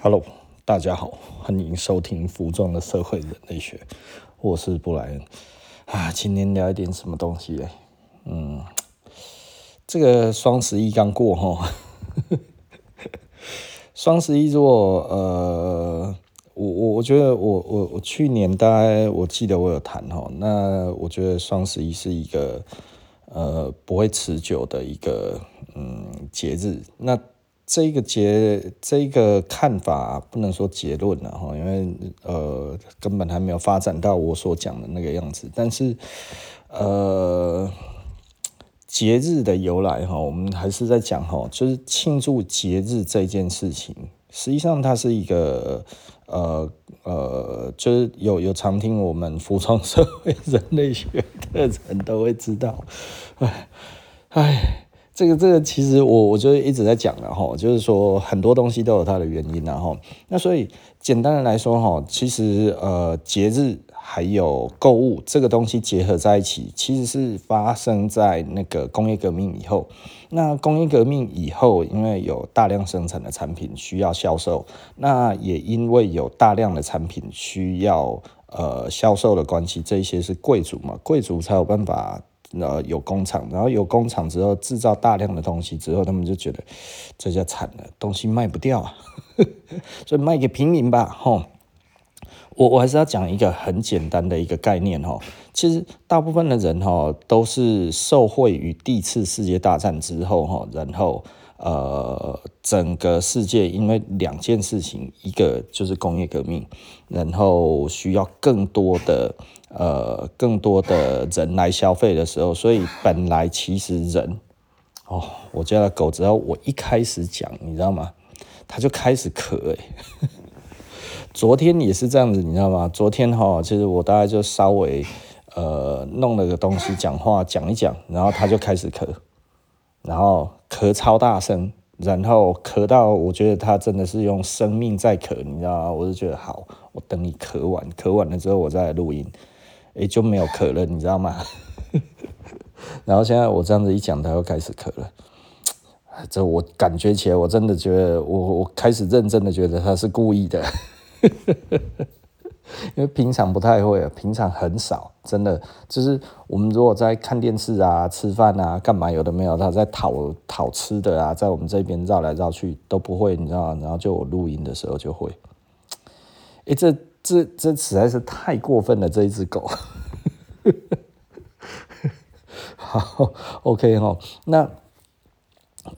Hello，大家好，欢迎收听《服装的社会人类学》，我是布莱恩啊。今天聊一点什么东西嘞？嗯，这个双十一刚过哈，双十一如果呃，我我我觉得我我我去年大概我记得我有谈哈，那我觉得双十一是一个呃不会持久的一个嗯节日，那。这个结这个看法不能说结论了哈，因为呃根本还没有发展到我所讲的那个样子。但是呃节日的由来哈，我们还是在讲哈，就是庆祝节日这件事情，实际上它是一个呃呃，就是有有常听我们服装社会人类学的人都会知道，哎哎。这个这个其实我我就一直在讲了哈，就是说很多东西都有它的原因然后，那所以简单的来说哈，其实呃节日还有购物这个东西结合在一起，其实是发生在那个工业革命以后。那工业革命以后，因为有大量生产的产品需要销售，那也因为有大量的产品需要呃销售的关系，这一些是贵族嘛，贵族才有办法。呃，有工厂，然后有工厂之后制造大量的东西之后，他们就觉得这下惨了，东西卖不掉啊，所以卖给平民吧，吼。我我还是要讲一个很简单的一个概念，吼，其实大部分的人，吼，都是受惠于第一次世界大战之后，吼，然后。呃，整个世界因为两件事情，一个就是工业革命，然后需要更多的呃更多的人来消费的时候，所以本来其实人哦，我家的狗只要我一开始讲，你知道吗？它就开始咳诶。昨天也是这样子，你知道吗？昨天哈，其实我大概就稍微呃弄了个东西讲话讲一讲，然后它就开始咳。然后咳超大声，然后咳到我觉得他真的是用生命在咳，你知道吗？我就觉得好，我等你咳完，咳完了之后我再来录音，诶，就没有咳了，你知道吗？然后现在我这样子一讲，他又开始咳了，这我感觉起来，我真的觉得我我开始认真的觉得他是故意的。因为平常不太会，平常很少，真的就是我们如果在看电视啊、吃饭啊、干嘛有的没有，他在讨讨吃的啊，在我们这边绕来绕去都不会，你知道？然后就我录音的时候就会，哎，这这这实在是太过分了，这一只狗。好，OK 哈，那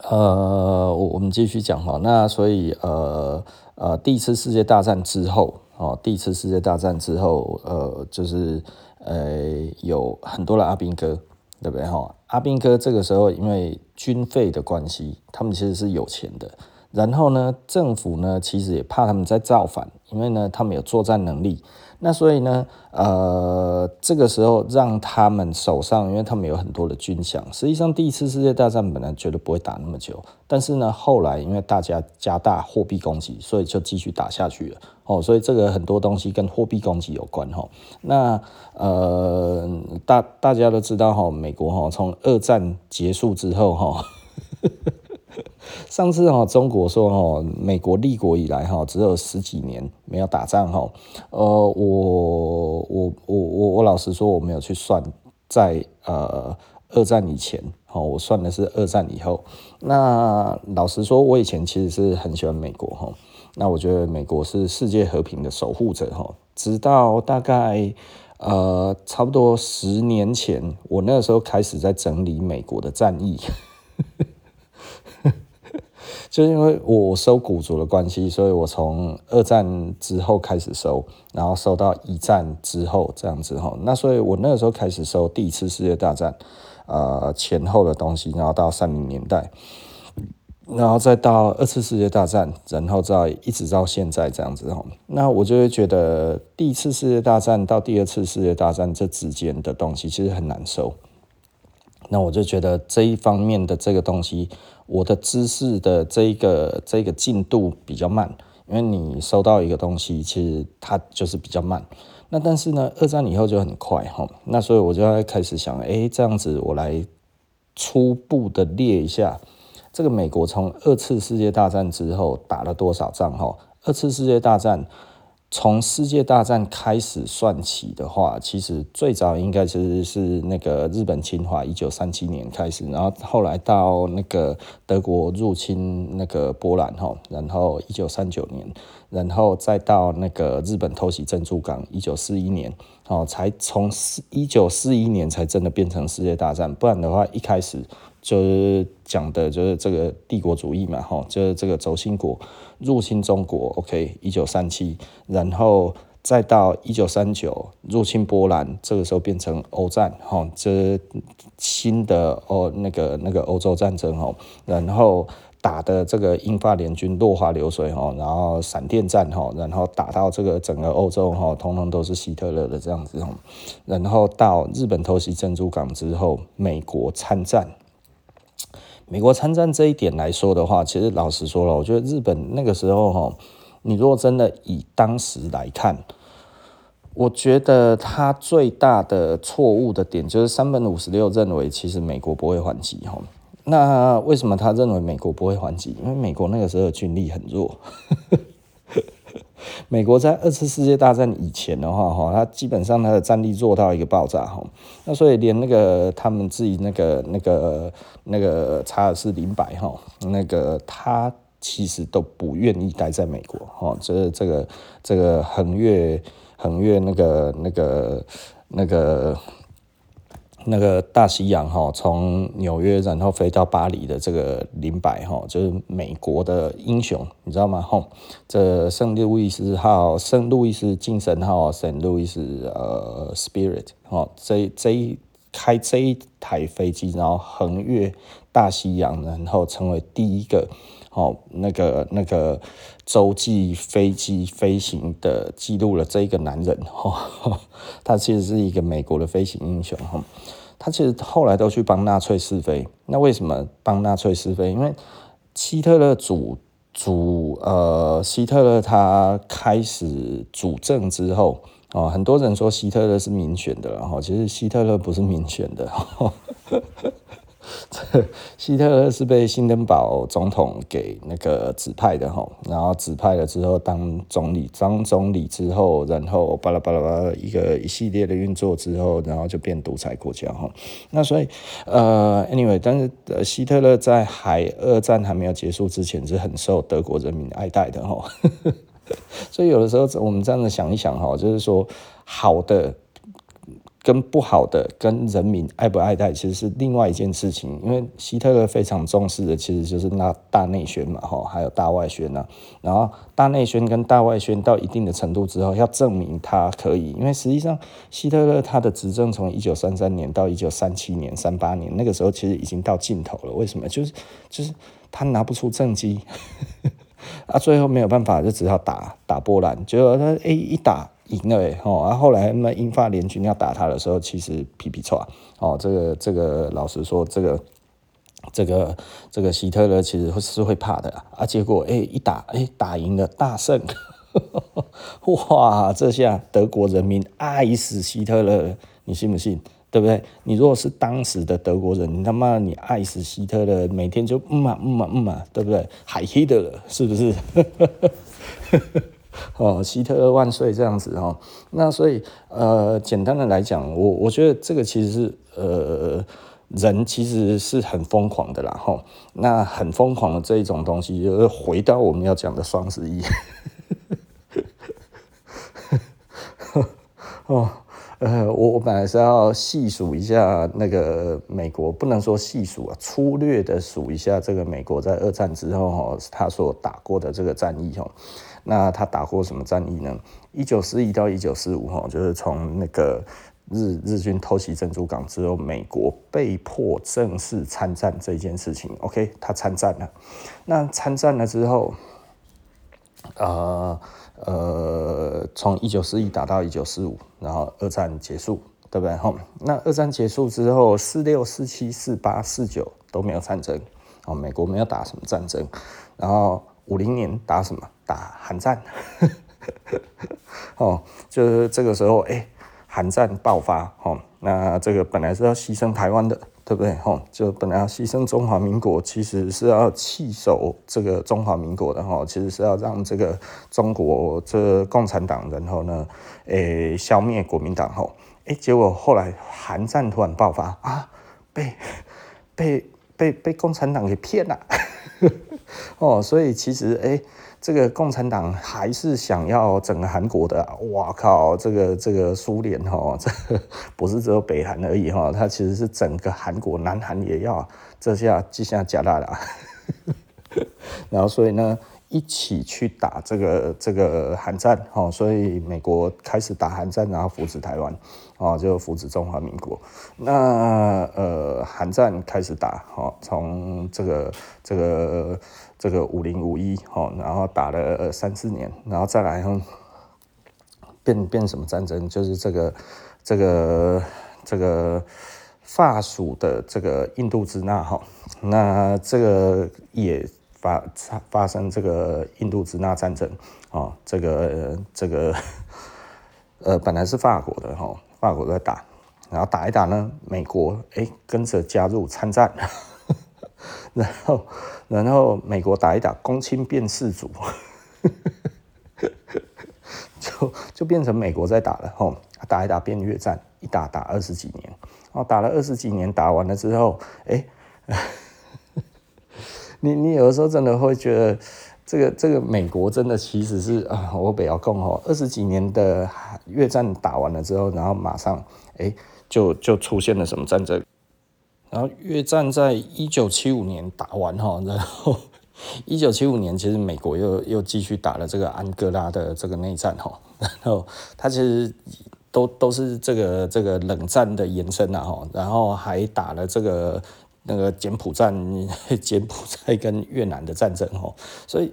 呃，我我们继续讲哈，那所以呃呃，第一次世界大战之后。哦，第一次世界大战之后，呃，就是呃，有很多的阿兵哥，对不对？哈，阿兵哥这个时候因为军费的关系，他们其实是有钱的。然后呢，政府呢，其实也怕他们在造反，因为呢，他们有作战能力。那所以呢，呃，这个时候让他们手上，因为他们有很多的军饷。实际上，第一次世界大战本来绝对不会打那么久，但是呢，后来因为大家加大货币供给，所以就继续打下去了。哦，所以这个很多东西跟货币供给有关哈。那呃，大大家都知道哈，美国哈从二战结束之后哈。上次哈，中国说哈，美国立国以来哈，只有十几年没有打仗哈。呃，我我我我我老实说，我没有去算在呃二战以前哈，我算的是二战以后。那老实说，我以前其实是很喜欢美国哈。那我觉得美国是世界和平的守护者哈。直到大概呃差不多十年前，我那个时候开始在整理美国的战役。就是因为我收古着的关系，所以我从二战之后开始收，然后收到一战之后这样子哈。那所以我那个时候开始收第一次世界大战，呃前后的东西，然后到三零年代，然后再到二次世界大战，然后再一直到现在这样子哈。那我就会觉得第一次世界大战到第二次世界大战这之间的东西其实很难收。那我就觉得这一方面的这个东西，我的知识的这个这个进度比较慢，因为你收到一个东西，其实它就是比较慢。那但是呢，二战以后就很快哈。那所以我就要开始想，哎，这样子我来初步的列一下，这个美国从二次世界大战之后打了多少仗？哈，二次世界大战。从世界大战开始算起的话，其实最早应该其实是那个日本侵华，一九三七年开始，然后后来到那个德国入侵那个波兰哈，然后一九三九年，然后再到那个日本偷袭珍珠港，一九四一年，哦，才从一九四一年才真的变成世界大战，不然的话一开始。就是讲的，就是这个帝国主义嘛，哈，就是这个轴心国入侵中国，OK，一九三七，然后再到一九三九入侵波兰，这个时候变成欧战，哈，这新的哦那个那个欧洲战争，哈，然后打的这个英法联军落花流水，哈，然后闪电战，哈，然后打到这个整个欧洲，哈，统统都是希特勒的这样子，哈，然后到日本偷袭珍珠港之后，美国参战。美国参战这一点来说的话，其实老实说了，我觉得日本那个时候哈，你如果真的以当时来看，我觉得他最大的错误的点就是三本五十六认为其实美国不会还击哈。那为什么他认为美国不会还击？因为美国那个时候军力很弱。美国在二次世界大战以前的话，哈，它基本上它的战力弱到一个爆炸，哈，那所以连那个他们自己那个那个那个查尔斯林白，哈，那个他其实都不愿意待在美国，哈，就是这个这个横越横越那个那个那个。那个大西洋哈，从纽约然后飞到巴黎的这个林白哈，就是美国的英雄，你知道吗？哈，这圣路易斯号、圣路易斯精神号、圣路易斯呃 Spirit 哈，这这一开这一台飞机，然后横越大西洋，然后成为第一个哦，那个那个洲际飞机飞行的记录了这一个男人 哈，他其实是一个美国的飞行英雄哈。他其实后来都去帮纳粹试飞，那为什么帮纳粹试飞？因为希特勒主主呃，希特勒他开始主政之后，哦，很多人说希特勒是民选的，然后其实希特勒不是民选的。希特勒是被辛登堡总统给那个指派的哈，然后指派了之后当总理，当总理之后，然后巴拉巴拉巴拉一个一系列的运作之后，然后就变独裁国家哈。那所以呃，anyway，但是希特勒在海二战还没有结束之前是很受德国人民爱戴的哈。所以有的时候我们这样子想一想哈，就是说好的。跟不好的跟人民爱不爱戴，其实是另外一件事情。因为希特勒非常重视的，其实就是那大内宣嘛，哈，还有大外宣呐。然后大内宣跟大外宣到一定的程度之后，要证明他可以。因为实际上，希特勒他的执政从一九三三年到一九三七年、三八年，那个时候其实已经到尽头了。为什么？就是就是他拿不出政绩，啊，最后没有办法，就只好打打波兰。结果他哎一打。赢了哎，哦，然后后来那英法联军要打他的时候，其实皮皮剉哦，这个这个老实说，这个这个这个希特勒其实是会怕的啊。结果哎一打哎打赢了，大胜，哇！这下德国人民爱死希特勒，你信不信？对不对？你如果是当时的德国人，你他妈你爱死希特勒，每天就嗯嘛嗯嘛嗯嘛，对不对？海希特勒是不是？哦，希特勒万岁这样子哦，那所以呃，简单的来讲，我我觉得这个其实是呃，人其实是很疯狂的啦哈。那很疯狂的这一种东西，就是回到我们要讲的双十一。哦，呃，我我本来是要细数一下那个美国，不能说细数啊，粗略的数一下这个美国在二战之后哈，他所打过的这个战役哈。那他打过什么战役呢？一九四一到一九四五，哈，就是从那个日日军偷袭珍珠港之后，美国被迫正式参战这件事情。OK，他参战了。那参战了之后，呃呃，从一九四一打到一九四五，然后二战结束，对不对？哈，那二战结束之后，四六、四七、四八、四九都没有战争，哦，美国没有打什么战争，然后。五零年打什么？打韩战，哦，就是这个时候，哎，韩战爆发，哦，那这个本来是要牺牲台湾的，对不对？吼，就本来要牺牲中华民国，其实是要弃守这个中华民国的哈，其实是要让这个中国这共产党，然后呢，诶，消灭国民党吼，诶，结果后来韩战突然爆发啊，被被被被共产党给骗了，哦，所以其实诶。这个共产党还是想要整个韩国的，哇靠！这个这个苏联哈，这个不是只有北韩而已哈，它其实是整个韩国，南韩也要，这下这下加大了，然后所以呢，一起去打这个这个韩战哈，所以美国开始打韩战，然后扶持台湾，哦，就扶持中华民国。那呃，韩战开始打，哈，从这个这个。这个五零五一，然后打了三四年，然后再来变变什么战争？就是这个这个这个法属的这个印度支那，哈，那这个也发发生这个印度支那战争，哦，这个这个呃本来是法国的，哈，法国在打，然后打一打呢，美国哎跟着加入参战，然后。然后美国打一打，公亲变世主，就就变成美国在打了吼，打一打变越战，一打打二十几年，哦打了二十几年，打完了之后，哎，你你有的时候真的会觉得，这个这个美国真的其实是啊，我不要讲吼，二十几年的越战打完了之后，然后马上哎就就出现了什么战争？然后越战在一九七五年打完哈，然后 一九七五年其实美国又又继续打了这个安哥拉的这个内战哈，然后它其实都都是这个这个冷战的延伸啊哈，然后还打了这个那个柬埔寨 柬埔寨跟越南的战争哈，所以。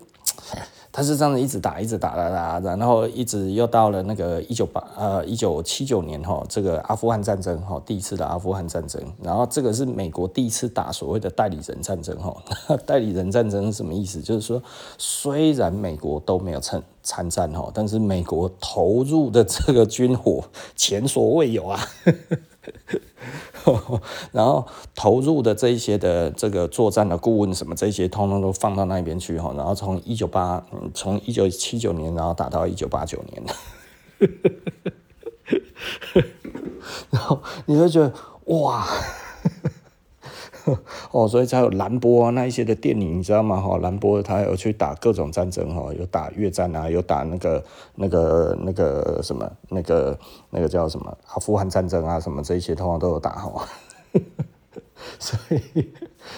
他是这样子一直打，一直打打打，然后一直又到了那个一九八呃一九七九年哈，这个阿富汗战争哈，第一次的阿富汗战争，然后这个是美国第一次打所谓的代理人战争哈。代理人战争是什么意思？就是说，虽然美国都没有参参战哈，但是美国投入的这个军火前所未有啊。然后投入的这一些的这个作战的顾问什么这些，通通都放到那边去哈。然后从一九八，从一九七九年，然后打到一九八九年，然后你会觉得哇。哦，所以才有兰波啊，那一些的电影，你知道吗？哈，蓝波他有去打各种战争，哈，有打越战啊，有打那个、那个、那个什么，那个、那个叫什么阿富汗战争啊，什么这一些通常都有打，哈。所以，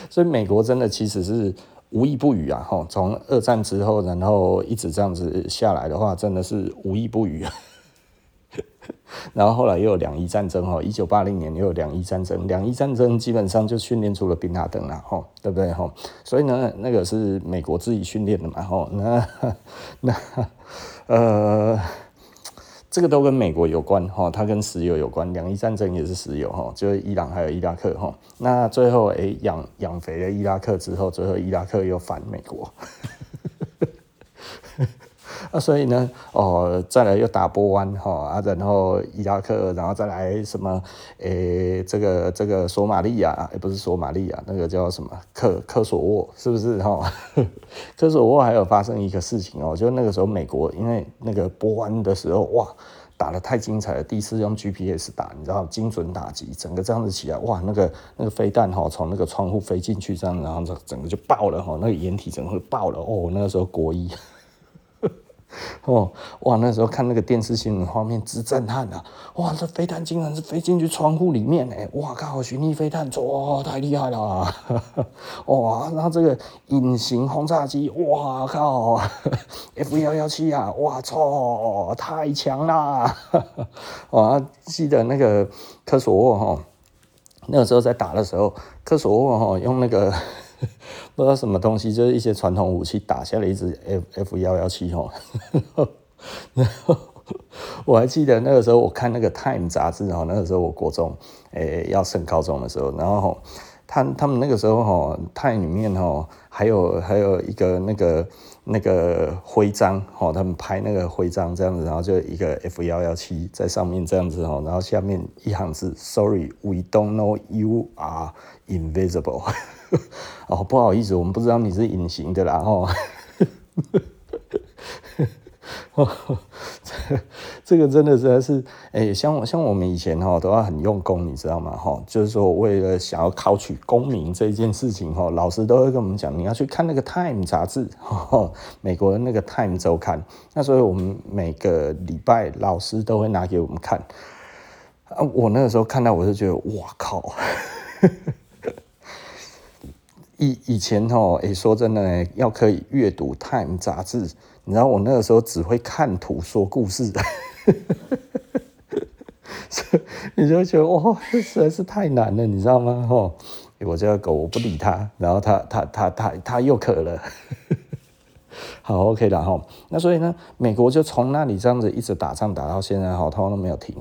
所以美国真的其实是无一不语啊，哈，从二战之后，然后一直这样子下来的话，真的是无一不语。然后后来又有两伊战争哈，一九八零年又有两伊战争，两伊战争基本上就训练出了宾拉登了哈，对不对哈？所以呢，那个是美国自己训练的嘛哈，那 那呃，这个都跟美国有关哈，它跟石油有关，两伊战争也是石油哈，就是伊朗还有伊拉克哈，那最后哎养养肥了伊拉克之后，最后伊拉克又反美国。啊，所以呢，哦，再来又打波湾哈啊，然后伊拉克，然后再来什么，诶、这个这个索马利亚，也不是索马利亚，那个叫什么科科索沃，是不是哈？科索沃还有发生一个事情哦，就那个时候美国因为那个波湾的时候哇，打得太精彩了，第一次用 GPS 打，你知道精准打击，整个这样子起来哇，那个那个飞弹哈从那个窗户飞进去这样，然后整个就爆了哈，那个掩体整个会爆了哦，那个时候国一。哦，哇！那时候看那个电视新闻画面，直震撼啊！哇，这飞弹竟然是飞进去窗户里面哎！哇靠，巡弋飞弹，哇，太厉害了！哇，然后这个隐形轰炸机，哇靠，F 幺幺七啊，哇操，太强了！哇，记得那个科索沃哈，那个时候在打的时候，科索沃哈用那个。不知道什么东西，就是一些传统武器打下了一支 F F 幺幺七吼，然 后我还记得那个时候我看那个 Time 杂志哦，那个时候我国中诶、要升高中的时候，然后他他们那个时候哈，Time 里面哈，还有还有一个那个那个徽章哈，他们拍那个徽章这样子，然后就一个 F 幺幺七在上面这样子哈，然后下面一行字：Sorry，we don't know you are invisible。哦，不好意思，我们不知道你是隐形的啦哦。这个真的实在是，哎、欸，像像我们以前哈都要很用功，你知道吗？哈，就是说为了想要考取功名这件事情哈，老师都会跟我们讲，你要去看那个《Time》杂志，美国的那个《Time》周刊。那所以我们每个礼拜老师都会拿给我们看。啊，我那个时候看到我就觉得，哇靠！以以前哈，哎，说真的，要可以阅读《Time》杂志。你知道我那个时候只会看图说故事，你就觉得哇，这实在是太难了，你知道吗？吼，我这个狗我不理它，然后它它它它它又渴了。好，OK 了哈。那所以呢，美国就从那里这样子一直打仗打到现在，好，通通都没有停。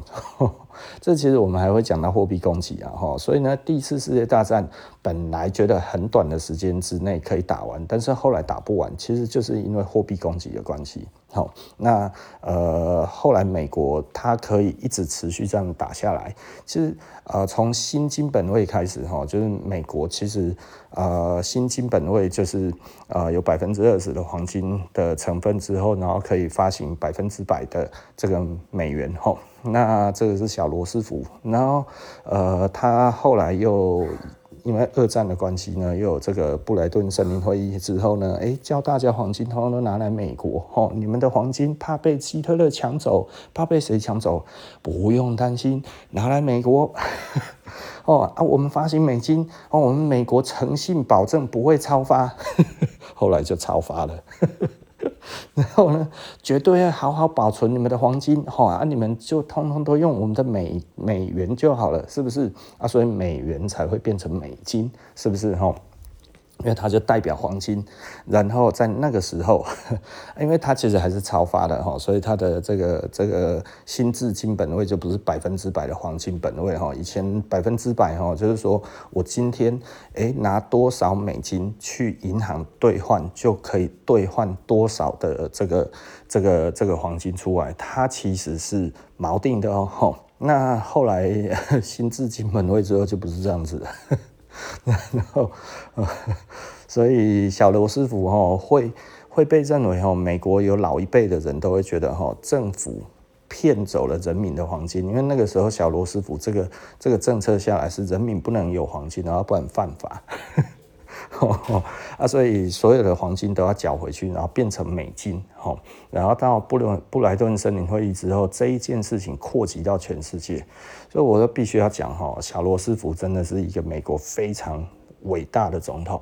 这其实我们还会讲到货币供给啊，哈，所以呢，第一次世界大战本来觉得很短的时间之内可以打完，但是后来打不完，其实就是因为货币供给的关系。好，那呃，后来美国它可以一直持续这样打下来，其实呃，从新金本位开始哈，就是美国其实呃，新金本位就是呃，有百分之二十的黄金的成分之后，然后可以发行百分之百的这个美元哈。那这个是小罗斯福，然后呃，他后来又因为二战的关系呢，又有这个布莱顿森林会议之后呢，哎，叫大家黄金通通都拿来美国，哦，你们的黄金怕被希特勒抢走，怕被谁抢走？不用担心，拿来美国，哦啊，我们发行美金，哦，我们美国诚信保证不会超发，后来就超发了。然后呢，绝对要好好保存你们的黄金，哈啊，你们就通通都用我们的美美元就好了，是不是啊？所以美元才会变成美金，是不是哈？因为它就代表黄金，然后在那个时候，因为它其实还是超发的哈，所以它的这个这个新制金本位就不是百分之百的黄金本位哈。以前百分之百哈，就是说我今天诶拿多少美金去银行兑换，就可以兑换多少的这个这个这个黄金出来，它其实是锚定的哦。那后来 新制金本位之后就不是这样子。然后，所以小罗斯福哈会会被认为哈，美国有老一辈的人都会觉得哈，政府骗走了人民的黄金，因为那个时候小罗斯福这个这个政策下来是人民不能有黄金，然后不然犯法。啊，所以所有的黄金都要缴回去，然后变成美金，然后到布伦布莱顿森林会议之后，这一件事情扩及到全世界，所以我就必须要讲哈，小罗斯福真的是一个美国非常伟大的总统。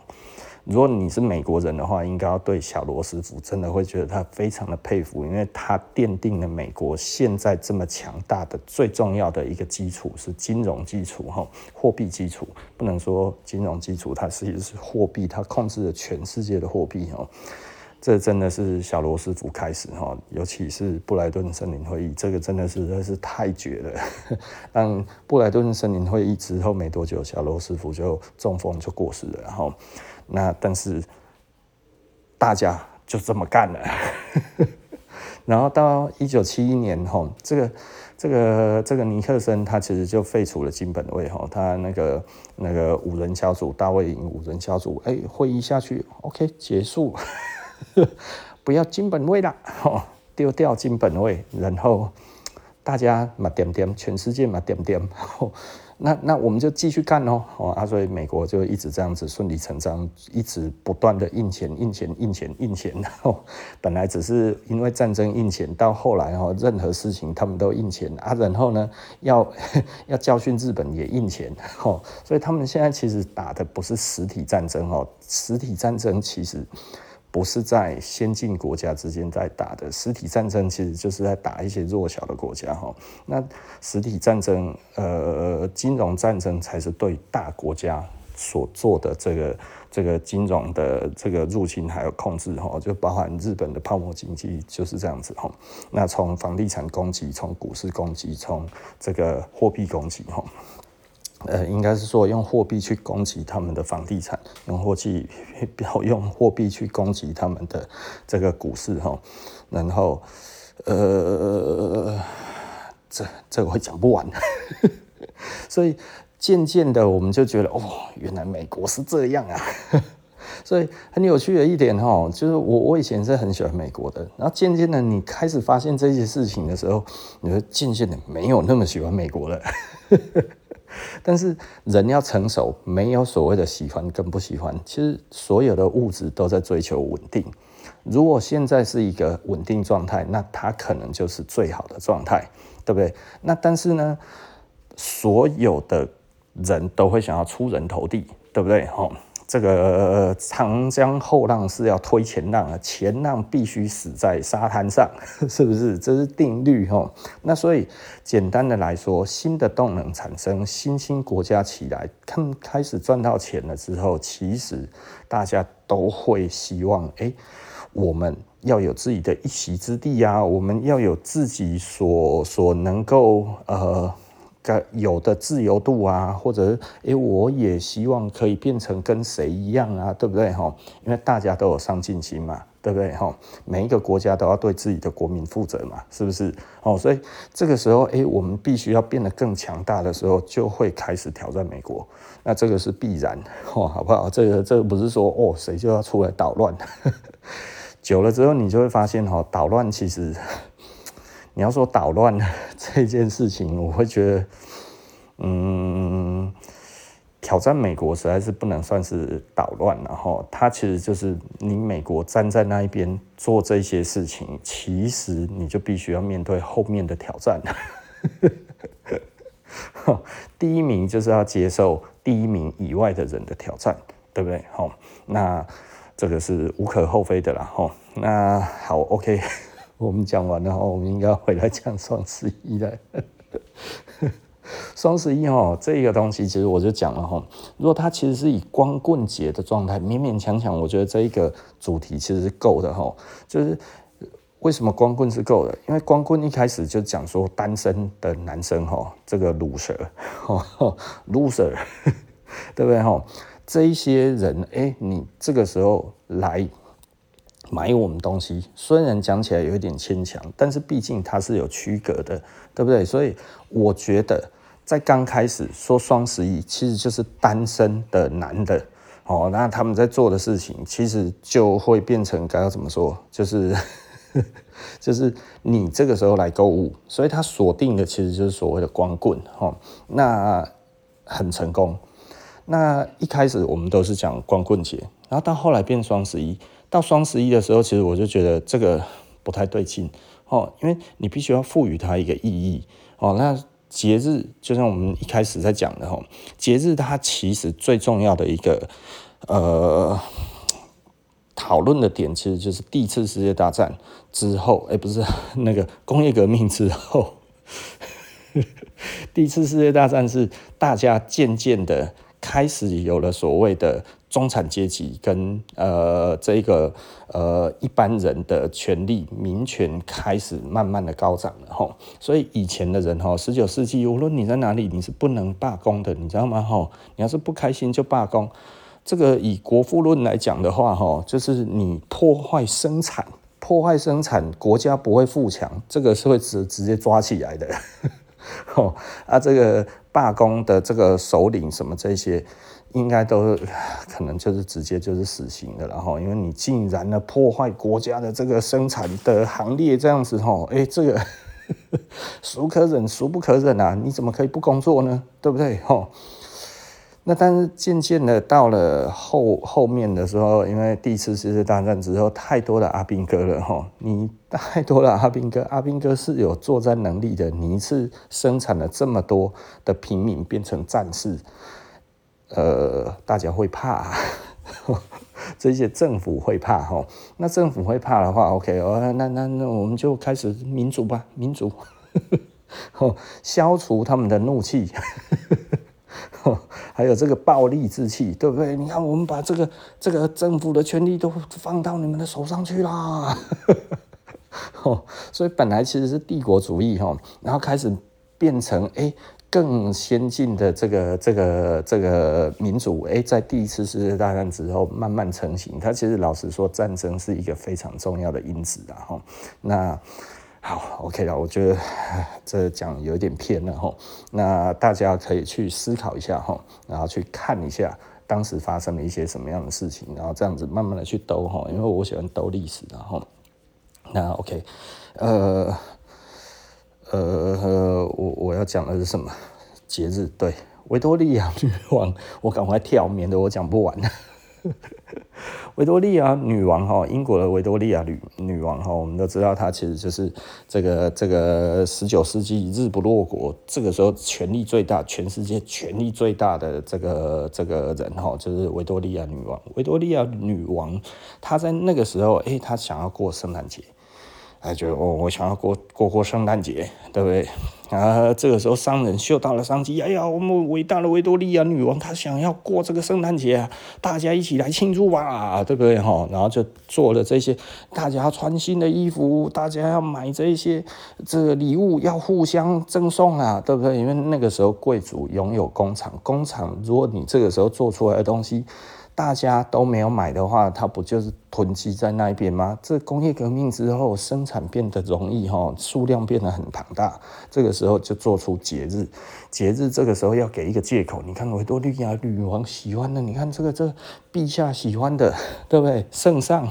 如果你是美国人的话，应该要对小罗斯福真的会觉得他非常的佩服，因为他奠定了美国现在这么强大的最重要的一个基础是金融基础哈，货币基础不能说金融基础，它其实是货币，它控制了全世界的货币哈，这真的是小罗斯福开始哈，尤其是布莱顿森林会议，这个真的是实在是太绝了。但布莱顿森林会议之后没多久，小罗斯福就中风就过世了，然后。那但是大家就这么干了，然后到一九七一年吼，这个这个这个尼克森他其实就废除了金本位吼，他那个那个五人小组大卫营五人小组，哎，会议下去，OK 结束，不要金本位了，丢掉金本位，然后大家嘛点点，全世界嘛点点。那那我们就继续干哦，哦啊，所以美国就一直这样子顺理成章，一直不断的印钱、印钱、印钱、印钱。然后本来只是因为战争印钱，到后来哈，任何事情他们都印钱啊。然后呢，要 要教训日本也印钱，哦，所以他们现在其实打的不是实体战争哦，实体战争其实。不是在先进国家之间在打的实体战争，其实就是在打一些弱小的国家哈。那实体战争，呃，金融战争才是对大国家所做的这个这个金融的这个入侵还有控制哈，就包含日本的泡沫经济就是这样子哈。那从房地产攻击，从股市攻击，从这个货币攻击哈。呃，应该是说用货币去攻击他们的房地产，用货币 要用货币去攻击他们的这个股市哈，然后呃，这这个会讲不完，所以渐渐的我们就觉得哦，原来美国是这样啊。所以很有趣的一点哈，就是我我以前是很喜欢美国的，然后渐渐的你开始发现这些事情的时候，你就渐渐的没有那么喜欢美国了。但是人要成熟，没有所谓的喜欢跟不喜欢，其实所有的物质都在追求稳定。如果现在是一个稳定状态，那它可能就是最好的状态，对不对？那但是呢，所有的人都会想要出人头地，对不对？哦。这个长江后浪是要推前浪啊，前浪必须死在沙滩上，是不是？这是定律哈。那所以简单的来说，新的动能产生，新兴国家起来，他们开始赚到钱了之后，其实大家都会希望，哎，我们要有自己的一席之地呀，我们要有自己所所能够呃。有的自由度啊，或者诶，我也希望可以变成跟谁一样啊，对不对哈？因为大家都有上进心嘛，对不对哈？每一个国家都要对自己的国民负责嘛，是不是？哦，所以这个时候，诶，我们必须要变得更强大的时候，就会开始挑战美国。那这个是必然，哦，好不好？这个这个不是说哦，谁就要出来捣乱。久了之后，你就会发现哈，捣乱其实。你要说捣乱 这件事情，我会觉得，嗯，挑战美国实在是不能算是捣乱，然后它其实就是你美国站在那一边做这些事情，其实你就必须要面对后面的挑战。第一名就是要接受第一名以外的人的挑战，对不对？好，那这个是无可厚非的啦。哈，那好，OK。我们讲完了，我们应该回来讲双十一了。双十一哈，这个东西其实我就讲了哈，如果它其实是以光棍节的状态，勉勉强强，我觉得这一个主题其实是够的哈。就是为什么光棍是够的？因为光棍一开始就讲说单身的男生哈，这个 loser，loser，对不对哈？这一些人，哎，你这个时候来。买我们东西，虽然讲起来有一点牵强，但是毕竟它是有区隔的，对不对？所以我觉得在刚开始说双十一，其实就是单身的男的哦，那他们在做的事情，其实就会变成该要怎么说，就是 就是你这个时候来购物，所以他锁定的其实就是所谓的光棍哈，那很成功。那一开始我们都是讲光棍节，然后到后来变双十一。到双十一的时候，其实我就觉得这个不太对劲哦，因为你必须要赋予它一个意义哦。那节日就像我们一开始在讲的哈，节日它其实最重要的一个呃讨论的点，其实就是第一次世界大战之后，哎，不是那个工业革命之后，第一次世界大战是大家渐渐的开始有了所谓的。中产阶级跟呃这个呃一般人的权利民权开始慢慢的高涨了吼，所以以前的人吼，十九世纪无论你在哪里，你是不能罢工的，你知道吗吼？你要是不开心就罢工，这个以国富论来讲的话吼，就是你破坏生产，破坏生产，国家不会富强，这个是会直直接抓起来的，吼啊这个罢工的这个首领什么这些。应该都可能就是直接就是死刑的，然后因为你竟然呢破坏国家的这个生产的行列这样子吼，哎，这个 孰可忍孰不可忍啊？你怎么可以不工作呢？对不对？吼，那但是渐渐的到了后后面的时候，因为第一次世界大战之后太多的阿兵哥了吼，你 太多了阿兵哥，阿兵哥是有作战能力的，你一次生产了这么多的平民变成战士。呃，大家会怕，这些政府会怕哈。那政府会怕的话，OK，哦，那那那我们就开始民主吧，民主，消除他们的怒气，还有这个暴力之气，对不对？你看，我们把这个这个政府的权力都放到你们的手上去啦。所以本来其实是帝国主义哈，然后开始变成哎。更先进的这个这个这个民主，哎，在第一次世界大战之后慢慢成型。它其实老实说，战争是一个非常重要的因子的哈。那好，OK 了，我觉得这讲有点偏了哈。那大家可以去思考一下哈，然后去看一下当时发生了一些什么样的事情，然后这样子慢慢的去兜哈，因为我喜欢兜历史然后。那 OK，呃。呃，我我要讲的是什么节日？对，维多利亚女王，我赶快跳，免得我讲不完。维多利亚女王哈，英国的维多利亚女女王哈，我们都知道她其实就是这个这个十九世纪日不落国，这个时候权力最大，全世界权力最大的这个这个人哈，就是维多利亚女王。维多利亚女王她在那个时候，哎，她想要过圣诞节。他觉得哦，我想要过过过圣诞节，对不对？啊，这个时候商人嗅到了商机，哎呀，我们伟大的维多利亚女王她想要过这个圣诞节，大家一起来庆祝吧，对不对？哈，然后就做了这些，大家穿新的衣服，大家要买这些这个礼物，要互相赠送啊，对不对？因为那个时候贵族拥有工厂，工厂如果你这个时候做出来的东西。大家都没有买的话，它不就是囤积在那边吗？这工业革命之后，生产变得容易哈，数量变得很庞大。这个时候就做出节日，节日这个时候要给一个借口。你看维多利亚女王喜欢的，你看这个这陛下喜欢的，对不对？圣上，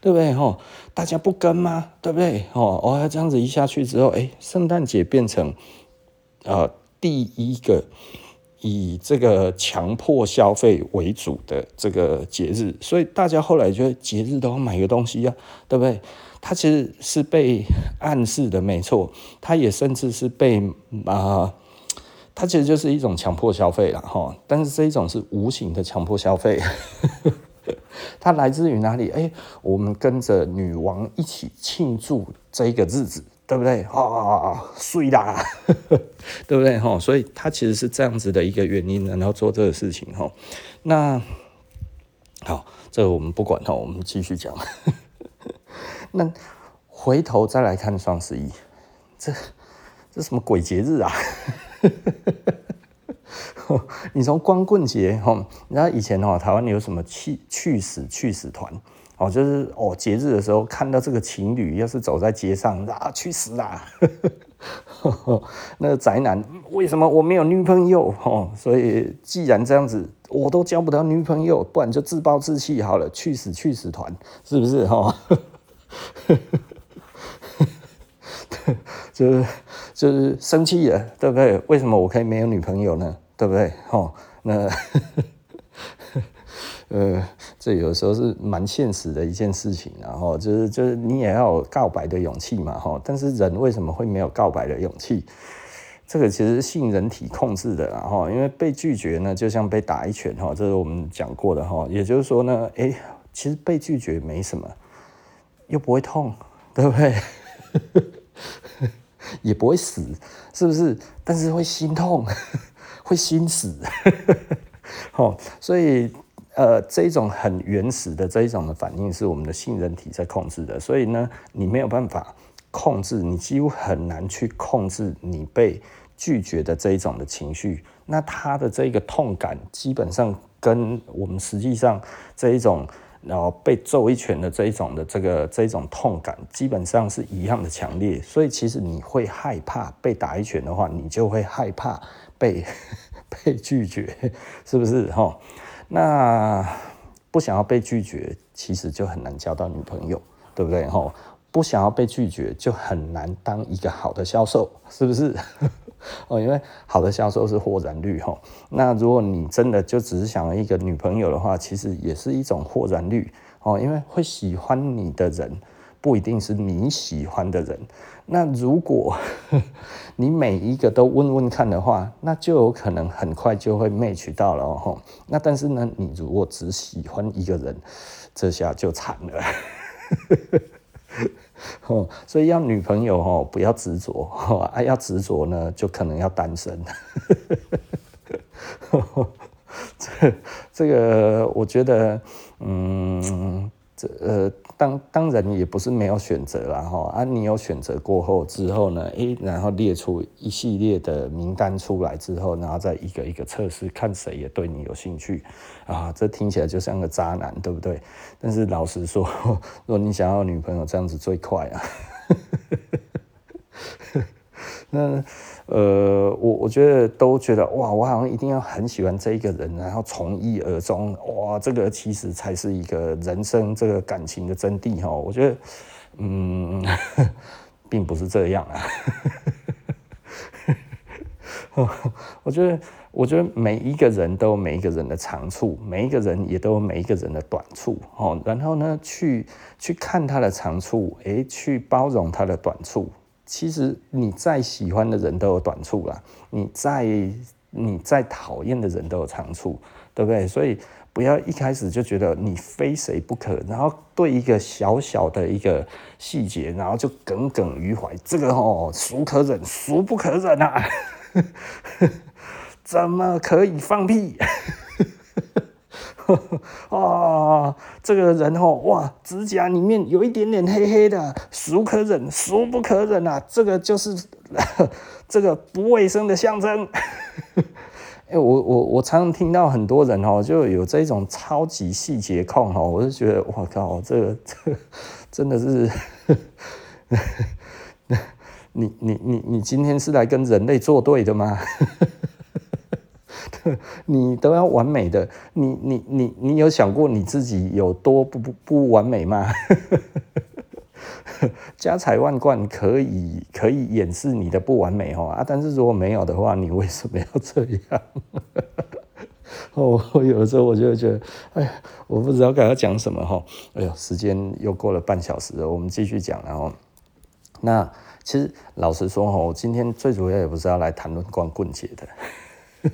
对不对？哈，大家不跟吗？对不对？哦，我要这样子一下去之后，哎，圣诞节变成呃第一个。以这个强迫消费为主的这个节日，所以大家后来觉得节日都要买个东西啊，对不对？它其实是被暗示的，没错，它也甚至是被啊、呃，它其实就是一种强迫消费了哈。但是这一种是无形的强迫消费，它来自于哪里？哎，我们跟着女王一起庆祝这一个日子。对不对？啊，睡啦，对不对？哈，所以他其实是这样子的一个原因，然后做这个事情哈。那好，这个我们不管哈，我们继续讲。那回头再来看双十一，这这什么鬼节日啊？你从光棍节哈，然后以前哈，台湾有什么去去死去死团？哦，就是哦，节日的时候看到这个情侣，要是走在街上啊，去死啊！那个宅男为什么我没有女朋友？哦，所以既然这样子，我都交不到女朋友，不然就自暴自弃好了，去死去死团，是不是？哈，就是就是生气了，对不对？为什么我可以没有女朋友呢？对不对？哦，那。呃，这有时候是蛮现实的一件事情，然后就是就是你也要有告白的勇气嘛，哈。但是人为什么会没有告白的勇气？这个其实是性人体控制的，然后因为被拒绝呢，就像被打一拳，哈，这是我们讲过的，哈。也就是说呢，哎，其实被拒绝没什么，又不会痛，对不对？也不会死，是不是？但是会心痛，会心死，哈，所以。呃，这一种很原始的这一种的反应是我们的杏仁体在控制的，所以呢，你没有办法控制，你几乎很难去控制你被拒绝的这一种的情绪。那他的这个痛感，基本上跟我们实际上这一种然后被揍一拳的这一种的这个这一种痛感，基本上是一样的强烈。所以其实你会害怕被打一拳的话，你就会害怕被 被拒绝，是不是？哈。那不想要被拒绝，其实就很难交到女朋友，对不对？吼，不想要被拒绝，就很难当一个好的销售，是不是？哦，因为好的销售是豁然率，吼。那如果你真的就只是想要一个女朋友的话，其实也是一种豁然率，哦，因为会喜欢你的人。不一定是你喜欢的人，那如果 你每一个都问问看的话，那就有可能很快就会 match 到了哦。那但是呢，你如果只喜欢一个人，这下就惨了。哦，所以要女朋友哦，不要执着哦，啊，要执着呢，就可能要单身。这这个，我觉得，嗯。呃，当当然也不是没有选择啦哈啊，你有选择过后之后呢，诶，然后列出一系列的名单出来之后，然后再一个一个测试，看谁也对你有兴趣啊，这听起来就像个渣男，对不对？但是老实说，如果你想要女朋友，这样子最快啊。那。呃，我我觉得都觉得哇，我好像一定要很喜欢这一个人，然后从一而终，哇，这个其实才是一个人生这个感情的真谛哈。我觉得，嗯，并不是这样啊。我觉得，我觉得每一个人都有每一个人的长处，每一个人也都有每一个人的短处哦。然后呢，去去看他的长处，诶，去包容他的短处。其实你再喜欢的人都有短处啦，你再你再讨厌的人都有长处，对不对？所以不要一开始就觉得你非谁不可，然后对一个小小的一个细节，然后就耿耿于怀。这个哦，孰可忍，孰不可忍啊？怎么可以放屁？啊，这个人哦，哇，指甲里面有一点点黑黑的，孰可忍，孰不可忍啊？这个就是 这个不卫生的象征。哎，我我我常常听到很多人哦，就有这种超级细节控哦，我就觉得我靠，这个这个真的是，你你你你今天是来跟人类作对的吗？你都要完美的，你你你你有想过你自己有多不不不完美吗？家财万贯可以可以掩饰你的不完美哦啊，但是如果没有的话，你为什么要这样？哦，我有的时候我就觉得，哎呀，我不知道该要讲什么哈。哎呦，时间又过了半小时了，我们继续讲。然后，那其实老实说哈，我今天最主要也不是要来谈论光棍节的。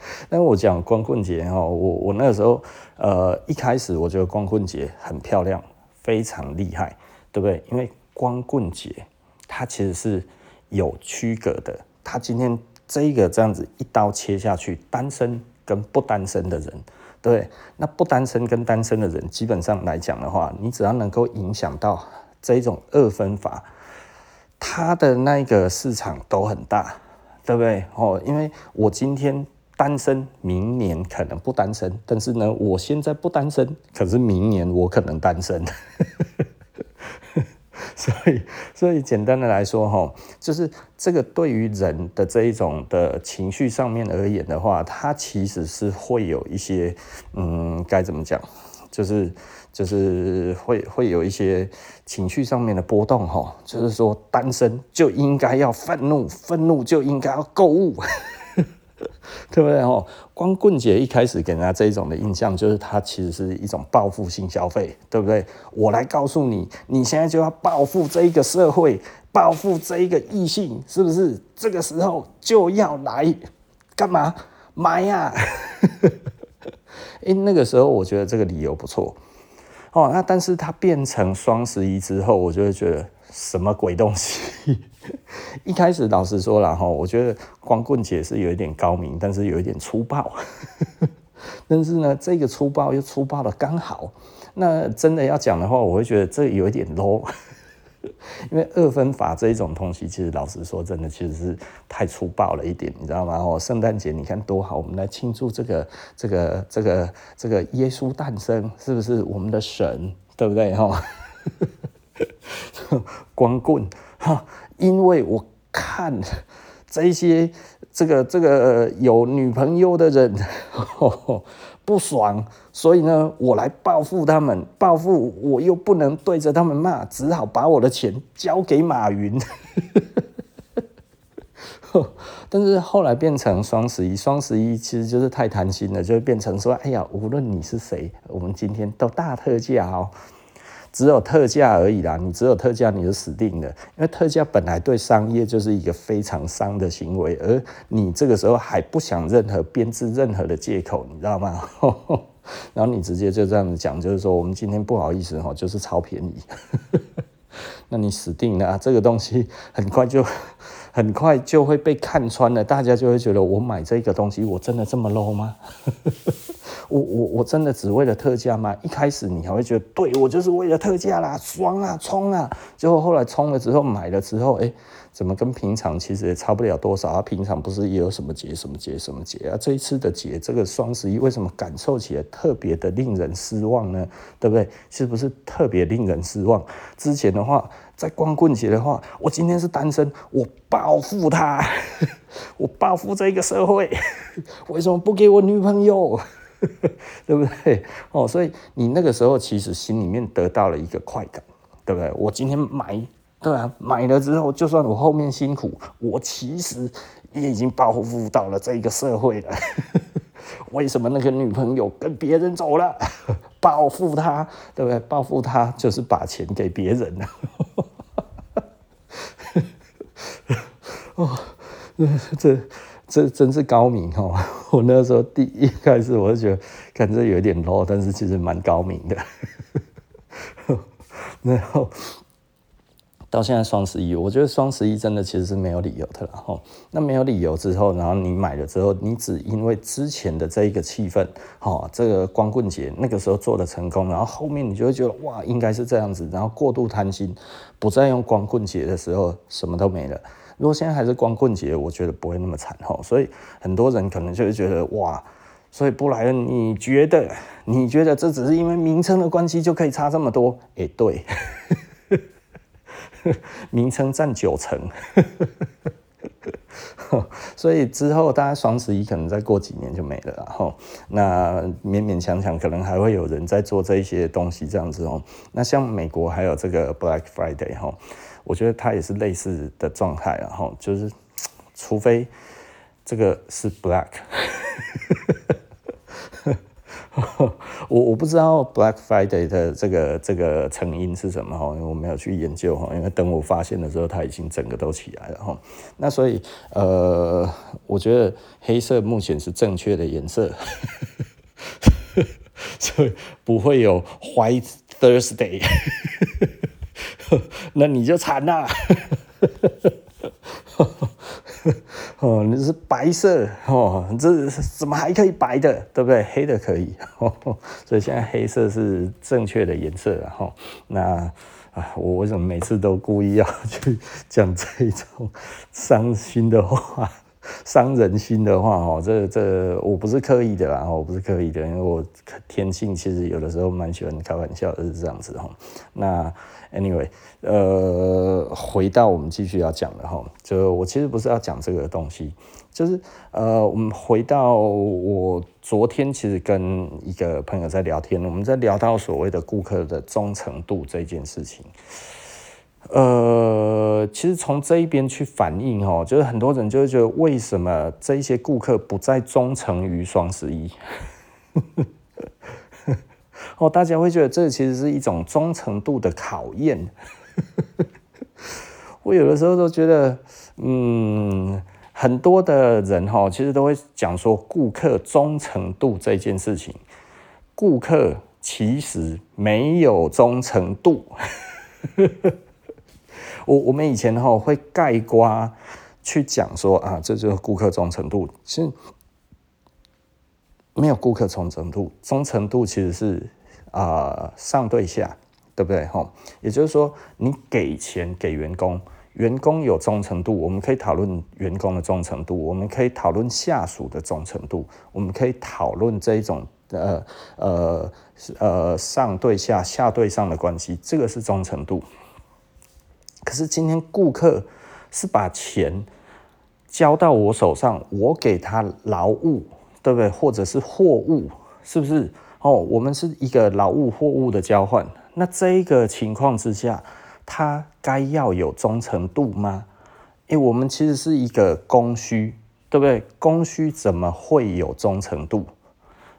但我讲光棍节哈，我我那个时候，呃，一开始我觉得光棍节很漂亮，非常厉害，对不对？因为光棍节它其实是有区隔的，它今天这一个这样子一刀切下去，单身跟不单身的人，对不对？那不单身跟单身的人，基本上来讲的话，你只要能够影响到这一种二分法，它的那个市场都很大，对不对？哦，因为我今天。单身，明年可能不单身，但是呢，我现在不单身，可是明年我可能单身。所以，所以简单的来说，哈，就是这个对于人的这一种的情绪上面而言的话，它其实是会有一些，嗯，该怎么讲，就是就是会会有一些情绪上面的波动，哈，就是说单身就应该要愤怒，愤怒就应该要购物。对不对哦？光棍节一开始给人家这一种的印象，就是它其实是一种报复性消费，对不对？我来告诉你，你现在就要报复这一个社会，报复这一个异性，是不是？这个时候就要来干嘛？买呀！哎，那个时候我觉得这个理由不错哦。那但是它变成双十一之后，我就会觉得什么鬼东西？一开始老实说了哈，我觉得光棍节是有一点高明，但是有一点粗暴。但是呢，这个粗暴又粗暴的刚好。那真的要讲的话，我会觉得这有一点 low。因为二分法这一种东西，其实老实说，真的其实是太粗暴了一点，你知道吗？哦，圣诞节你看多好，我们来庆祝这个这个这个这个耶稣诞生，是不是我们的神？对不对？哈，光棍哈。因为我看 这些这个这个有女朋友的人呵呵 不爽，所以呢，我来报复他们。报复我又不能对着他们骂，只好把我的钱交给马云。但是后来变成双十一，双十一其实就是太贪心了，就会变成说：哎呀，无论你是谁，我们今天都大特价哦。只有特价而已啦，你只有特价你就死定了，因为特价本来对商业就是一个非常伤的行为，而你这个时候还不想任何编制任何的借口，你知道吗？然后你直接就这样子讲，就是说我们今天不好意思哈，就是超便宜，那你死定了啊，这个东西很快就很快就会被看穿了，大家就会觉得我买这个东西我真的这么 low 吗？我我我真的只为了特价吗？一开始你还会觉得，对，我就是为了特价啦，爽啊，冲啊！结果后来冲了之后，买了之后，哎、怎么跟平常其实也差不了多少啊？平常不是也有什么节什么节什么节啊？这一次的节，这个双十一为什么感受起来特别的令人失望呢？对不对？是不是特别令人失望？之前的话。在光棍节的话，我今天是单身，我报复他，我报复这个社会，为什么不给我女朋友？对不对？哦，所以你那个时候其实心里面得到了一个快感，对不对？我今天买，对啊，买了之后，就算我后面辛苦，我其实也已经报复到了这个社会了。为什么那个女朋友跟别人走了？报复他，对不对？报复他就是把钱给别人了。哦，这这真是高明哦！我那时候第一开始我就觉得，看这有点 low，但是其实蛮高明的。然后。到现在双十一，我觉得双十一真的其实是没有理由的了哈。那没有理由之后，然后你买了之后，你只因为之前的这一个气氛，哈，这个光棍节那个时候做的成功，然后后面你就会觉得哇，应该是这样子，然后过度贪心，不再用光棍节的时候什么都没了。如果现在还是光棍节，我觉得不会那么惨哈。所以很多人可能就会觉得哇，所以布莱恩，你觉得你觉得这只是因为名称的关系就可以差这么多？哎，对。名称占九成，所以之后大概双十一可能再过几年就没了，然后那勉勉强强可能还会有人在做这一些东西这样子哦。那像美国还有这个 Black Friday 哈，我觉得它也是类似的状态，然后就是除非这个是 Black。我我不知道 Black Friday 的这个这个成因是什么哈，因为我没有去研究哈，因为等我发现的时候，它已经整个都起来了哈。那所以呃，我觉得黑色目前是正确的颜色，所以不会有 White Thursday，那你就惨了。哦，你是白色哦，这怎么还可以白的，对不对？黑的可以，哦、所以现在黑色是正确的颜色了哈、哦。那啊，我为什么每次都故意要去讲这种伤心的话、伤人心的话？哦，这这我不是刻意的啦，我不是刻意的，因为我天性其实有的时候蛮喜欢开玩笑的，是这样子哈。那 Anyway，呃，回到我们继续要讲的哈，就我其实不是要讲这个东西，就是呃，我们回到我昨天其实跟一个朋友在聊天，我们在聊到所谓的顾客的忠诚度这件事情，呃，其实从这一边去反映哈，就是很多人就会觉得为什么这一些顾客不再忠诚于双十一？哦，大家会觉得这其实是一种忠诚度的考验。我有的时候都觉得，嗯，很多的人哈，其实都会讲说顾客忠诚度这件事情，顾客其实没有忠诚度。我我们以前哈会盖瓜去讲说啊，这就是顾客忠诚度，其实没有顾客忠诚度，忠诚度其实是。啊、上对下，对不对？哈，也就是说，你给钱给员工，员工有忠诚度，我们可以讨论员工的忠诚度，我们可以讨论下属的忠诚度，我们可以讨论这一种呃呃呃上对下、下对上的关系，这个是忠诚度。可是今天顾客是把钱交到我手上，我给他劳务，对不对？或者是货物，是不是？哦，我们是一个劳务货物的交换，那这一个情况之下，他该要有忠诚度吗？诶，我们其实是一个供需，对不对？供需怎么会有忠诚度？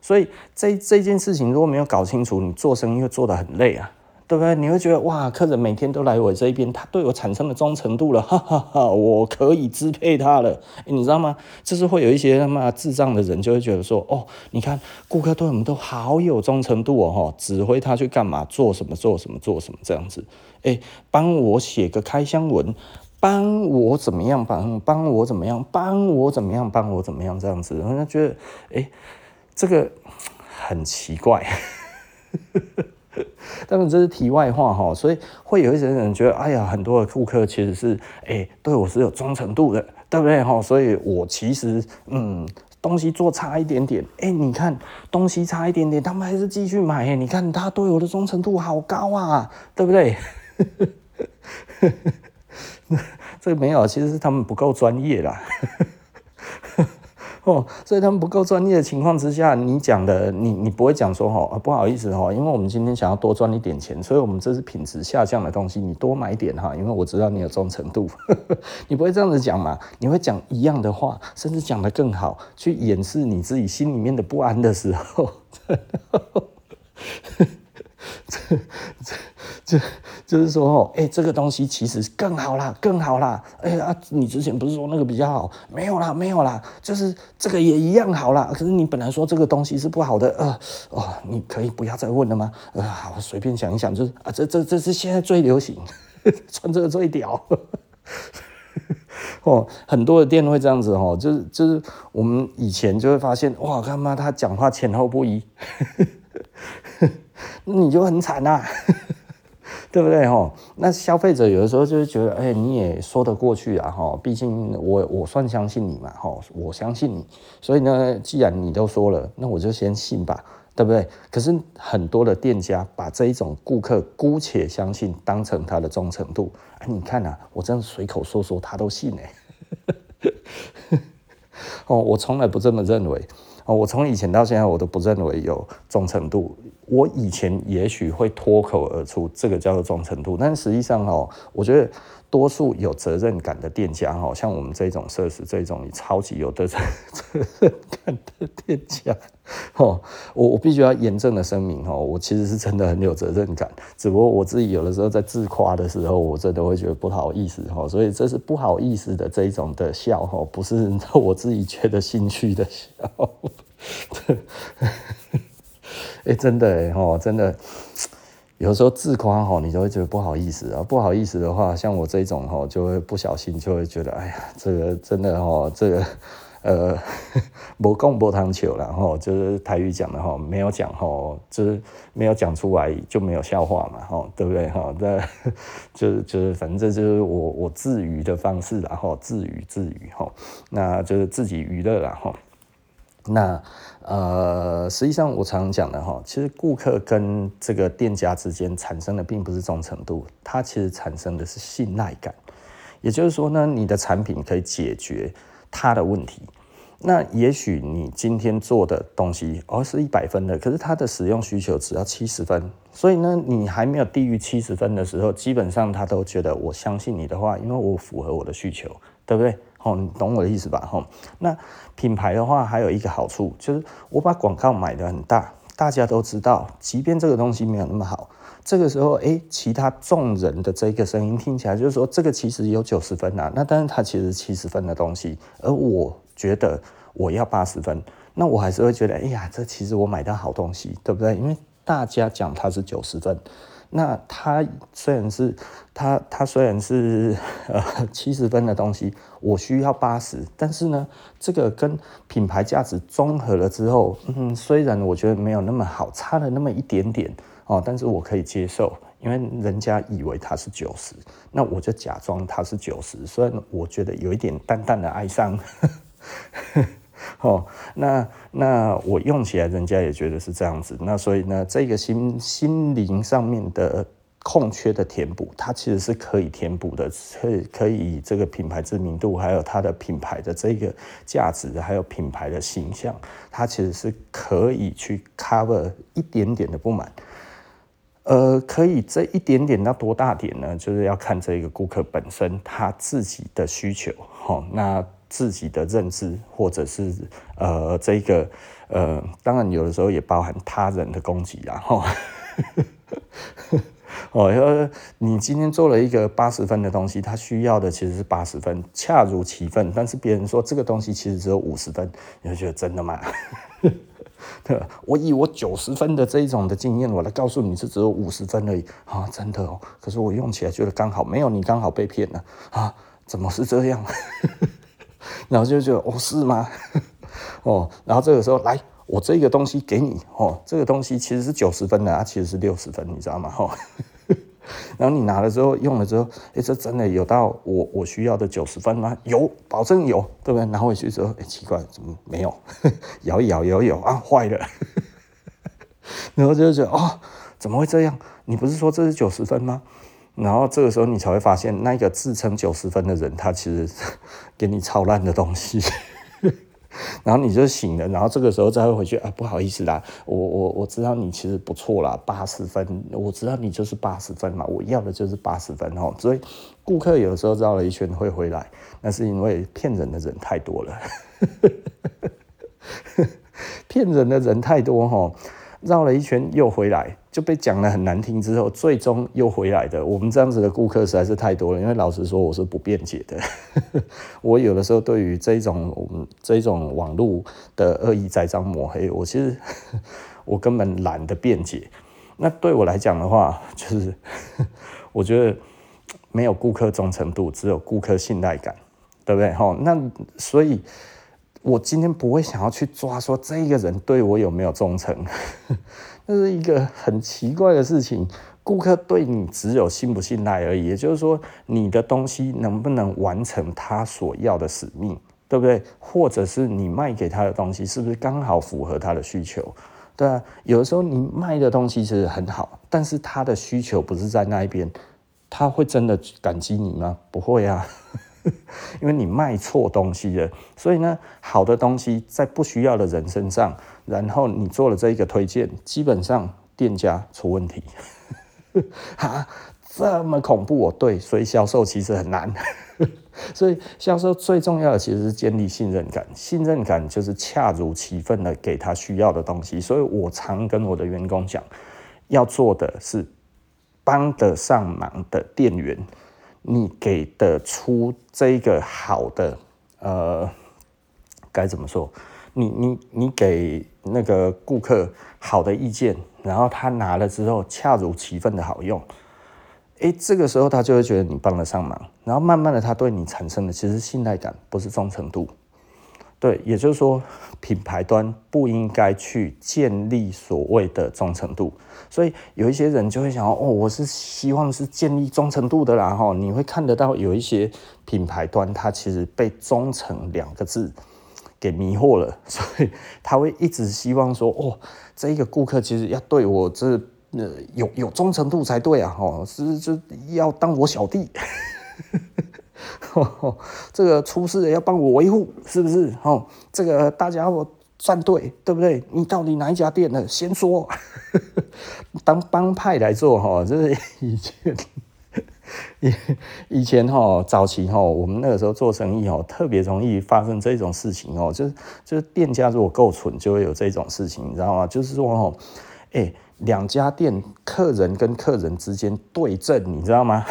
所以这这件事情如果没有搞清楚，你做生意会做得很累啊。对不对？你会觉得哇，客人每天都来我这一边，他对我产生了忠诚度了，哈哈哈，我可以支配他了。你知道吗？就是会有一些他妈智障的人就会觉得说，哦，你看顾客对我们都好有忠诚度哦，指挥他去干嘛，做什么，做什么，做什么这样子。哎，帮我写个开箱文，帮我怎么样，帮帮我怎么样，帮我怎么样，帮我怎么样这样子。人家觉得，哎，这个很奇怪。当然这是题外话哈，所以会有一些人觉得，哎呀，很多的顾客其实是哎、对我是有忠诚度的，对不对哈？所以我其实嗯。东西做差一点点，哎、你看东西差一点点，他们还是继续买、欸。你看他对我的忠诚度好高啊，对不对？这个没有，其实是他们不够专业啦。哦，所以他们不够专业的情况之下，你讲的，你你不会讲说哈，不好意思哈，因为我们今天想要多赚一点钱，所以我们这是品质下降的东西，你多买点哈，因为我知道你有忠诚度，你不会这样子讲嘛？你会讲一样的话，甚至讲得更好，去掩饰你自己心里面的不安的时候。就是说哦，哎，这个东西其实更好啦，更好啦。哎呀，你之前不是说那个比较好？没有啦，没有啦，就是这个也一样好啦。可是你本来说这个东西是不好的，呃，哦，你可以不要再问了吗？呃，好，随便想一想，就是啊，这这这是现在最流行，穿这个最屌。哦，很多的店会这样子哦，就是就是我们以前就会发现，哇，他妈他讲话前后不一。你就很惨呐，对不对吼？那消费者有的时候就是觉得，哎，你也说得过去啊哈，毕竟我我算相信你嘛哈，我相信你，所以呢，既然你都说了，那我就先信吧，对不对？可是很多的店家把这一种顾客姑且相信当成他的忠诚度，哎，你看呐，我这样随口说说他都信哎，哦，我从来不这么认为。我从以前到现在，我都不认为有忠诚度。我以前也许会脱口而出，这个叫做忠诚度，但实际上哦，我觉得。多数有责任感的店家，哈，像我们这种设施，这种超级有的责任感的店家，哦，我我必须要严正的声明，哦，我其实是真的很有责任感，只不过我自己有的时候在自夸的时候，我真的会觉得不好意思，哈，所以这是不好意思的这一种的笑，哈，不是我自己觉得兴趣的笑，哎，真的，哎，哈，真的。有时候自夸吼，你就会觉得不好意思啊。不好意思的话，像我这种吼，就会不小心就会觉得，哎呀，这个真的吼，这个呃，没讲没糖球了吼，就是台语讲的吼，没有讲吼，就是没有讲出来就没有笑话嘛吼，对不对哈？那 就是就是反正就是我我自娱的方式然后自娱自娱吼，那就是自己娱乐然后那。呃，实际上我常常讲的哈，其实顾客跟这个店家之间产生的并不是忠诚度，它其实产生的是信赖感。也就是说呢，你的产品可以解决他的问题。那也许你今天做的东西哦是一百分的，可是他的使用需求只要七十分，所以呢，你还没有低于七十分的时候，基本上他都觉得我相信你的话，因为我符合我的需求，对不对？哦，你懂我的意思吧？吼，那品牌的话还有一个好处，就是我把广告买得很大，大家都知道，即便这个东西没有那么好，这个时候，诶，其他众人的这个声音听起来就是说，这个其实有九十分啊，那但是它其实七十分的东西，而我觉得我要八十分，那我还是会觉得，哎呀，这其实我买到好东西，对不对？因为大家讲它是九十分。那它虽然是它它虽然是呃七十分的东西，我需要八十，但是呢，这个跟品牌价值综合了之后，嗯，虽然我觉得没有那么好，差了那么一点点哦，但是我可以接受，因为人家以为它是九十，那我就假装它是九十，虽然我觉得有一点淡淡的哀伤。哦，那那我用起来，人家也觉得是这样子。那所以呢，这个心心灵上面的空缺的填补，它其实是可以填补的，可以可以这个品牌知名度，还有它的品牌的这个价值，还有品牌的形象，它其实是可以去 cover 一点点的不满。呃，可以这一点点到多大点呢？就是要看这个顾客本身他自己的需求。好，那。自己的认知，或者是呃，这个呃，当然有的时候也包含他人的攻击，然后 哦，要你今天做了一个八十分的东西，他需要的其实是八十分，恰如其分。但是别人说这个东西其实只有五十分，你会觉得真的吗？我以我九十分的这一种的经验，我来告诉你是只有五十分而已啊，真的哦。可是我用起来觉得刚好，没有你刚好被骗了啊？怎么是这样？然后就觉得哦，是吗？哦，然后这个时候来，我这个东西给你哦，这个东西其实是九十分的，它其实是六十分，你知道吗？哦，然后你拿了之后用了之后，哎，这真的有到我我需要的九十分吗？有，保证有，对不对？拿回去之后，哎，奇怪，怎么没有？摇一摇，摇一摇啊，坏了。然后就觉得哦，怎么会这样？你不是说这是九十分吗？然后这个时候你才会发现，那个自称九十分的人，他其实 给你超烂的东西。然后你就醒了，然后这个时候再会回去啊，不好意思啦，我我我知道你其实不错啦，八十分，我知道你就是八十分嘛，我要的就是八十分哦。所以顾客有时候绕了一圈会回来，那是因为骗人的人太多了，骗人的人太多哈。绕了一圈又回来，就被讲得很难听之后，最终又回来的。我们这样子的顾客实在是太多了，因为老实说，我是不辩解的。我有的时候对于这种这种网络的恶意栽赃抹黑，我其实 我根本懒得辩解。那对我来讲的话，就是 我觉得没有顾客忠诚度，只有顾客信赖感，对不对？齁，那所以。我今天不会想要去抓说这个人对我有没有忠诚，这是一个很奇怪的事情。顾客对你只有信不信赖而已，也就是说，你的东西能不能完成他所要的使命，对不对？或者是你卖给他的东西是不是刚好符合他的需求？对啊，有的时候你卖的东西其实很好，但是他的需求不是在那一边，他会真的感激你吗？不会啊。因为你卖错东西了，所以呢，好的东西在不需要的人身上，然后你做了这一个推荐，基本上店家出问题。哈，这么恐怖哦？对，所以销售其实很难。所以销售最重要的其实是建立信任感，信任感就是恰如其分的给他需要的东西。所以我常跟我的员工讲，要做的是帮得上忙的店员。你给得出这个好的，呃，该怎么说？你你你给那个顾客好的意见，然后他拿了之后恰如其分的好用，哎，这个时候他就会觉得你帮得上忙，然后慢慢的他对你产生的其实信赖感，不是忠诚度。对，也就是说，品牌端不应该去建立所谓的忠诚度，所以有一些人就会想哦，我是希望是建立忠诚度的啦，哈，你会看得到有一些品牌端，它其实被“忠诚”两个字给迷惑了，所以他会一直希望说，哦，这一个顾客其实要对我这呃有有忠诚度才对啊，哈，是就要当我小弟。这个出事了要帮我维护，是不是？哦，这个大家伙站队，对不对？你到底哪一家店的？先说。当帮派来做，哈，这是以前以以前哈早期哈，我们那个时候做生意哦，特别容易发生这种事情哦，就是就是店家如果够蠢，就会有这种事情，你知道吗？就是说哦，哎，两家店客人跟客人之间对阵，你知道吗？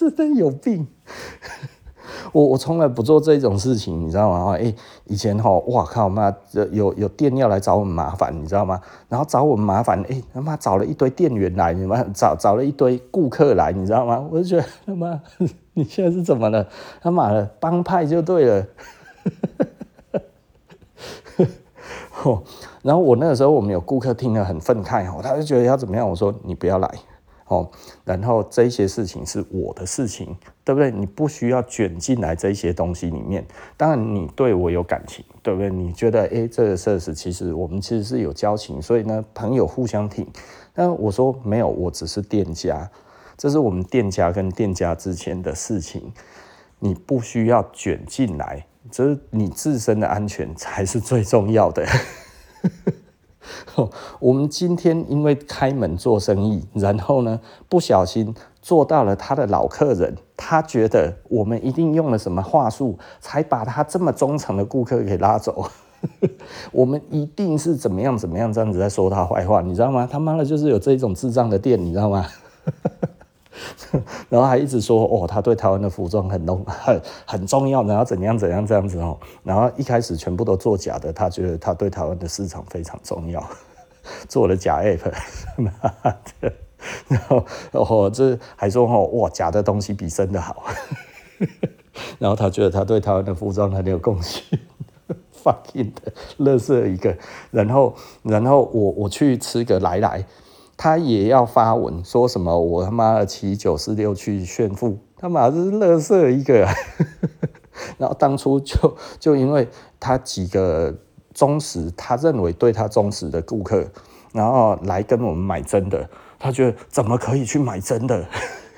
是真有病！我我从来不做这种事情，你知道吗？哎，以前哈，哇靠妈，有有店要来找我们麻烦，你知道吗？然后找我们麻烦，哎他妈找了一堆店员来，你妈找找了一堆顾客来，你知道吗？我就觉得他妈，你现在是怎么了？他妈的帮派就对了。然后我那个时候我们有顾客听了很愤慨，他就觉得要怎么样？我说你不要来。哦，然后这些事情是我的事情，对不对？你不需要卷进来这些东西里面。当然，你对我有感情，对不对？你觉得，哎，这个事实其实我们其实是有交情，所以呢，朋友互相挺。但我说没有，我只是店家，这是我们店家跟店家之间的事情，你不需要卷进来，这是你自身的安全才是最重要的。我们今天因为开门做生意，然后呢，不小心做到了他的老客人，他觉得我们一定用了什么话术，才把他这么忠诚的顾客给拉走。我们一定是怎么样怎么样这样子在说他坏话，你知道吗？他妈的，就是有这种智障的店，你知道吗？然后还一直说哦，他对台湾的服装很重 很很重要，然后怎样怎样这样子哦。然后一开始全部都做假的，他觉得他对台湾的市场非常重要，做了假 app，然后哦这还说哦哇假的东西比真的好，然后他觉得他对台湾的服装很有贡献，fucking 的垃圾一个。然后，然后我我去吃个来来，他也要发文说什么我他妈的骑九四六去炫富，他妈是垃圾一个。然后当初就就因为他几个忠实，他认为对他忠实的顾客，然后来跟我们买真的，他觉得怎么可以去买真的？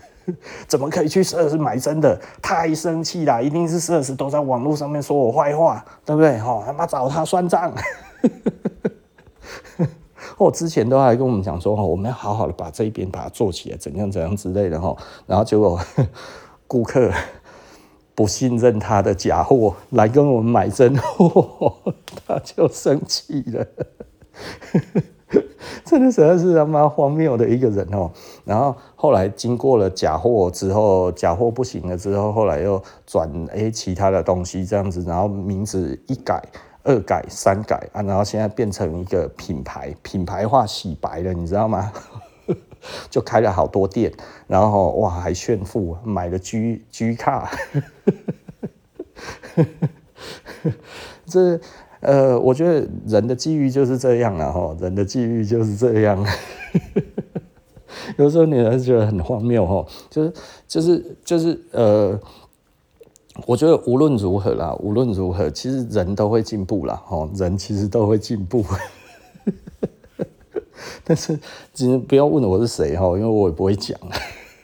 怎么可以去 4S 买真的？太生气了！一定是 4S 都在网络上面说我坏话，对不对？哦，他妈找他算账！我之前都还跟我们讲说，我们要好好的把这一边把它做起来，怎样怎样之类的哈。然后结果顾客不信任他的假货，来跟我们买真货，他就生气了。真的实在是他妈荒谬的一个人哦。然后后来经过了假货之后，假货不行了之后，后来又转其他的东西这样子，然后名字一改、二改、三改啊，然后现在变成一个品牌，品牌化洗白了，你知道吗？就开了好多店，然后哇还炫富，买了 G G 卡，这。呃，我觉得人的际遇就是这样啊，哈，人的际遇就是这样。有时候你还是觉得很荒谬，哈，就是就是就是呃，我觉得无论如何啦，无论如何，其实人都会进步啦，人其实都会进步。但是，其实不要问我是谁，哈，因为我也不会讲。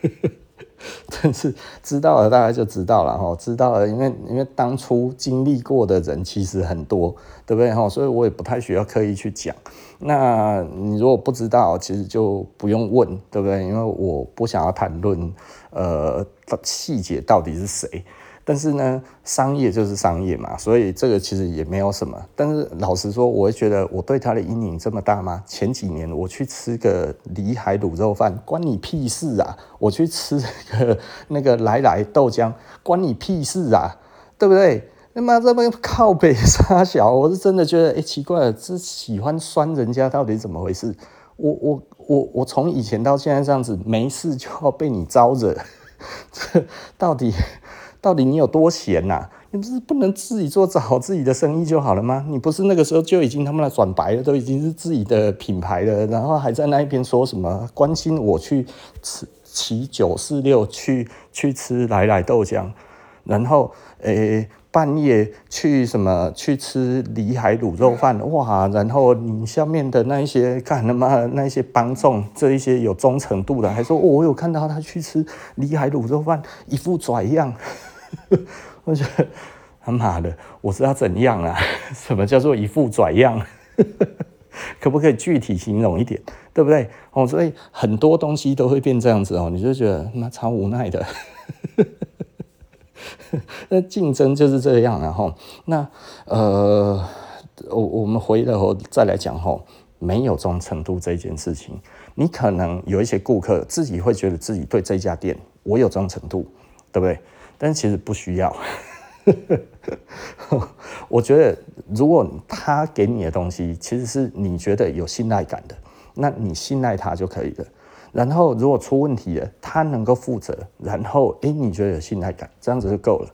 但是知道了，大概就知道了哈。知道了，因为因为当初经历过的人其实很多，对不对哈？所以我也不太需要刻意去讲。那你如果不知道，其实就不用问，对不对？因为我不想要谈论呃细节到底是谁。但是呢，商业就是商业嘛，所以这个其实也没有什么。但是老实说，我会觉得我对他的阴影这么大吗？前几年我去吃个里海卤肉饭，关你屁事啊！我去吃个那个来来豆浆，关你屁事啊！对不对？他妈这么靠北沙小，我是真的觉得，哎，奇怪了，这喜欢酸人家到底怎么回事？我我我我从以前到现在这样子，没事就要被你招惹，这到底？到底你有多闲呐、你不是不能自己做好自己的生意就好了吗？你不是那个时候就已经他妈的转白了，都已经是自己的品牌了，然后还在那一边说什么关心我去吃骑九四六去去吃来来豆浆，然后诶、半夜去什么去吃里海卤肉饭哇，然后你下面的那一些干他妈那些帮众这一些有忠诚度的还说、哦、我有看到他去吃里海卤肉饭一副拽样。我觉得他妈的，我是要怎样啊？什么叫做一副拽样？可不可以具体形容一点？对不对？哦，所以很多东西都会变这样子哦，你就觉得妈超无奈的。那竞争就是这样，然后那呃，我我们回头再来讲哈，没有忠诚度这件事情，你可能有一些顾客自己会觉得自己对这家店我有忠诚度，对不对？但其实不需要，我觉得如果他给你的东西其实是你觉得有信赖感的，那你信赖他就可以了。然后如果出问题了，他能够负责，然后诶，你觉得有信赖感，这样子就够了。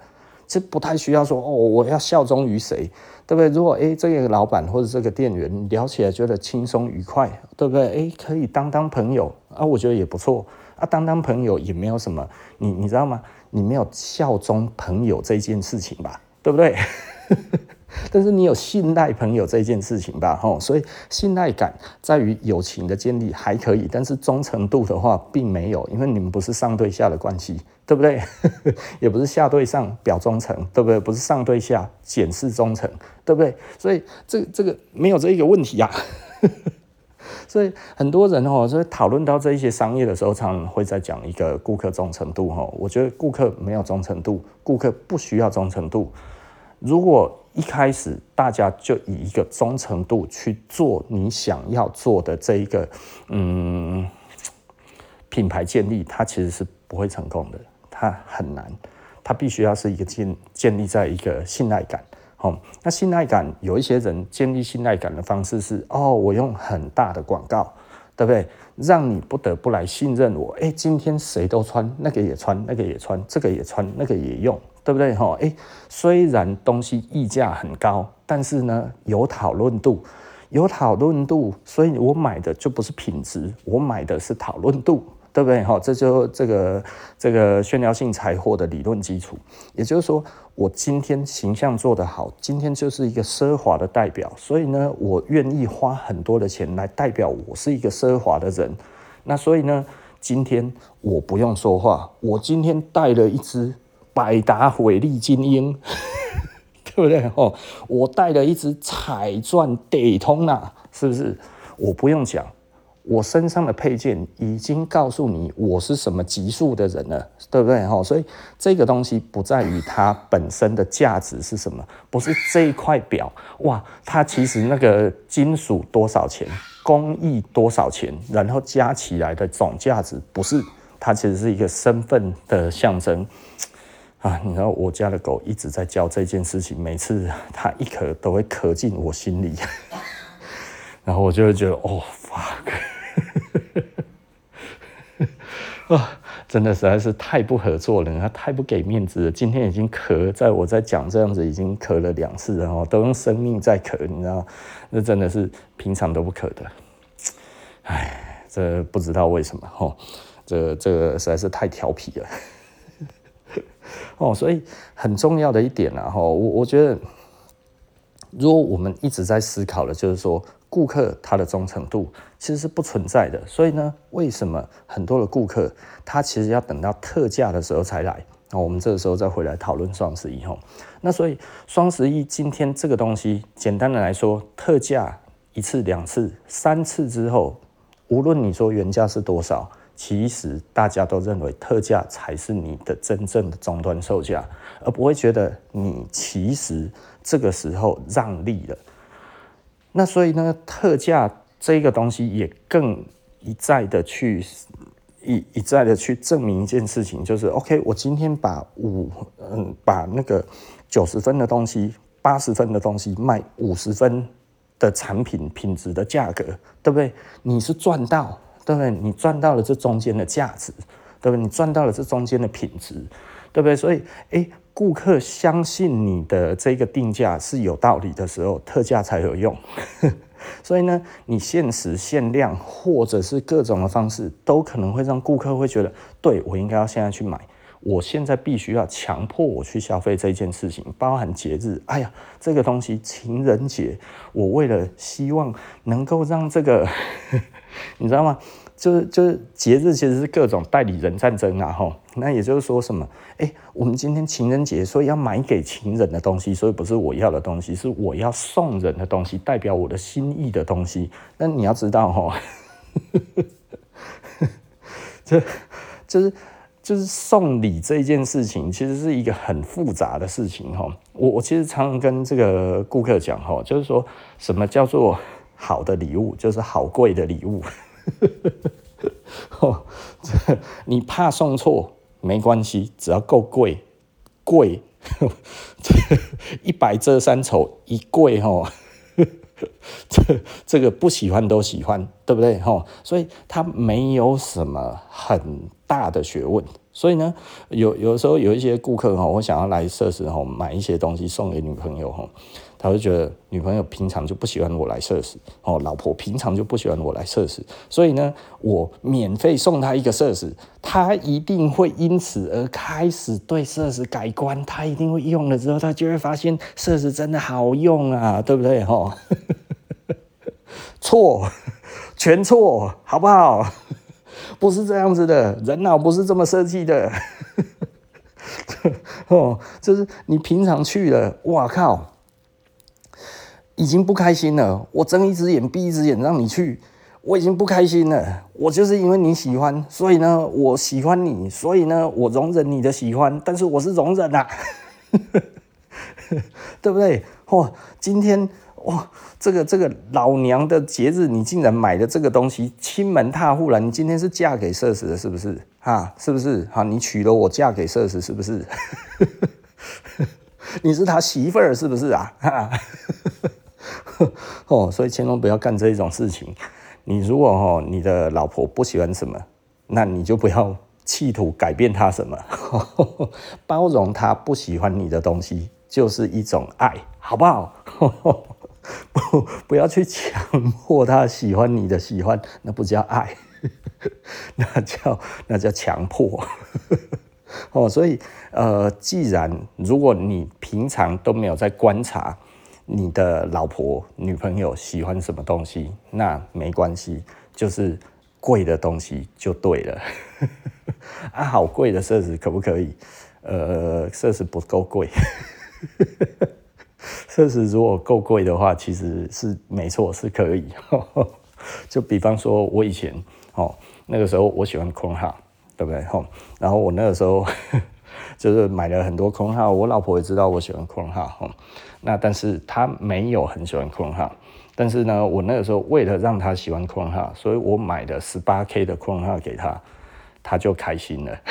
这不太需要说哦，我要效忠于谁，对不对？如果诶，这个老板或者这个店员聊起来觉得轻松愉快，对不对？诶，可以当当朋友啊，我觉得也不错啊，当当朋友也没有什么，你你知道吗？你没有效忠朋友这件事情吧，对不对？但是你有信赖朋友这件事情吧，吼，所以信赖感在于友情的建立还可以，但是忠诚度的话并没有，因为你们不是上对下的关系，对不对？也不是下对上表忠诚，对不对？不是上对下检视忠诚，对不对？所以这个、这个没有这一个问题呀、啊。所以很多人哦，所以讨论到这一些商业的时候，常常会在讲一个顾客忠诚度哈。我觉得顾客没有忠诚度，顾客不需要忠诚度。如果一开始大家就以一个忠诚度去做你想要做的这一个嗯品牌建立，它其实是不会成功的，它很难，它必须要是一个建建立在一个信赖感。哦，那信赖感有一些人建立信赖感的方式是哦，我用很大的广告，对不对？让你不得不来信任我。哎，今天谁都穿，那个也穿，那个也穿，这个也穿，那个也用，对不对？哈，哎，虽然东西溢价很高，但是呢，有讨论度，有讨论度，所以我买的就不是品质，我买的是讨论度。对不对？哈，这就这个这个炫耀性财货的理论基础。也就是说，我今天形象做得好，今天就是一个奢华的代表，所以呢，我愿意花很多的钱来代表我是一个奢华的人。那所以呢，今天我不用说话，我今天带了一只百达翡丽精英，对不对？哦，我带了一只彩钻戴通啊，是不是？我不用讲。我身上的配件已经告诉你我是什么级数的人了，对不对？哈所以这个东西不在于它本身的价值是什么，不是这一块表哇，它其实那个金属多少钱，工艺多少钱，然后加起来的总价值不是，它其实是一个身份的象征啊！你知道我家的狗一直在叫这件事情，每次它一咳都会咳进我心里，然后我就会觉得哦，fuck。啊，真的实在是太不合作了，他太不给面子了。今天已经咳，在我在讲这样子，已经咳了两次了哦，都用生命在咳，你知道？那真的是平常都不咳的。哎，这不知道为什么哦，这这实在是太调皮了。哦，所以很重要的一点啊，哈，我我觉得，如果我们一直在思考的，就是说。顾客他的忠诚度其实是不存在的，所以呢，为什么很多的顾客他其实要等到特价的时候才来？那我们这个时候再回来讨论双十一哈。那所以双十一今天这个东西，简单的来说，特价一次、两次、三次之后，无论你说原价是多少，其实大家都认为特价才是你的真正的终端售价，而不会觉得你其实这个时候让利了。那所以呢，特价这个东西也更一再的去一一再的去证明一件事情，就是 OK，我今天把五嗯把那个九十分的东西、八十分的东西卖五十分的产品品质的价格，对不对？你是赚到，对不对？你赚到了这中间的价值，对不对？你赚到了这中间的品质，对不对？所以，哎。顾客相信你的这个定价是有道理的时候，特价才有用。所以呢，你限时限量或者是各种的方式，都可能会让顾客会觉得，对，我应该要现在去买，我现在必须要强迫我去消费这件事情，包含节日。哎呀，这个东西情人节，我为了希望能够让这个，你知道吗？就是就是节日其实是各种代理人战争啊，吼，那也就是说什么？哎，我们今天情人节，所以要买给情人的东西，所以不是我要的东西，是我要送人的东西，代表我的心意的东西。那你要知道，吼，这就是就是送礼这件事情，其实是一个很复杂的事情，吼。我我其实常常跟这个顾客讲，吼，就是说什么叫做好的礼物，就是好贵的礼物。哦，这 你怕送错没关系，只要够贵，贵，这 一百遮三丑，一贵哈，这这个不喜欢都喜欢，对不对哈？所以它没有什么很大的学问。所以呢，有有时候有一些顾客哈，我想要来设施哈，买一些东西送给女朋友哈。他就觉得女朋友平常就不喜欢我来设施哦，老婆平常就不喜欢我来设施，所以呢，我免费送她一个设施，她一定会因此而开始对设施改观，她一定会用了之后，她就会发现设施真的好用啊，对不对？哈，错，全错，好不好？不是这样子的，人脑不是这么设计的。哦，就是你平常去了，哇靠！已经不开心了，我睁一只眼闭一只眼让你去，我已经不开心了。我就是因为你喜欢，所以呢，我喜欢你，所以呢，我容忍你的喜欢，但是我是容忍啊，对不对？哇，今天哇，这个这个老娘的节日，你竟然买了这个东西，亲门踏户了。你今天是嫁给社死的，是不是？哈，是不是？哈，你娶了我嫁给社死，是不是？你是他媳妇儿，是不是啊？哈。哦，所以千万不要干这一种事情。你如果哈你的老婆不喜欢什么，那你就不要企图改变她什么，包容她不喜欢你的东西就是一种爱，好不好？不不要去强迫她喜欢你的喜欢，那不叫爱，那叫那叫强迫。哦，所以呃，既然如果你平常都没有在观察你的老婆、女朋友喜欢什么东西，那没关系，就是贵的东西就对了。啊，好贵的设施可不可以？呃，设施不够贵。设施如果够贵的话，其实是没错，是可以。就比方说，我以前哦，那个时候我喜欢空哈。对不对？吼，然后我那个时候就是买了很多空号，我老婆也知道我喜欢空号，吼，那但是他没有很喜欢空号，但是呢，我那个时候为了让他喜欢空号，所以我买的十八 K 的空号给他，他就开心了。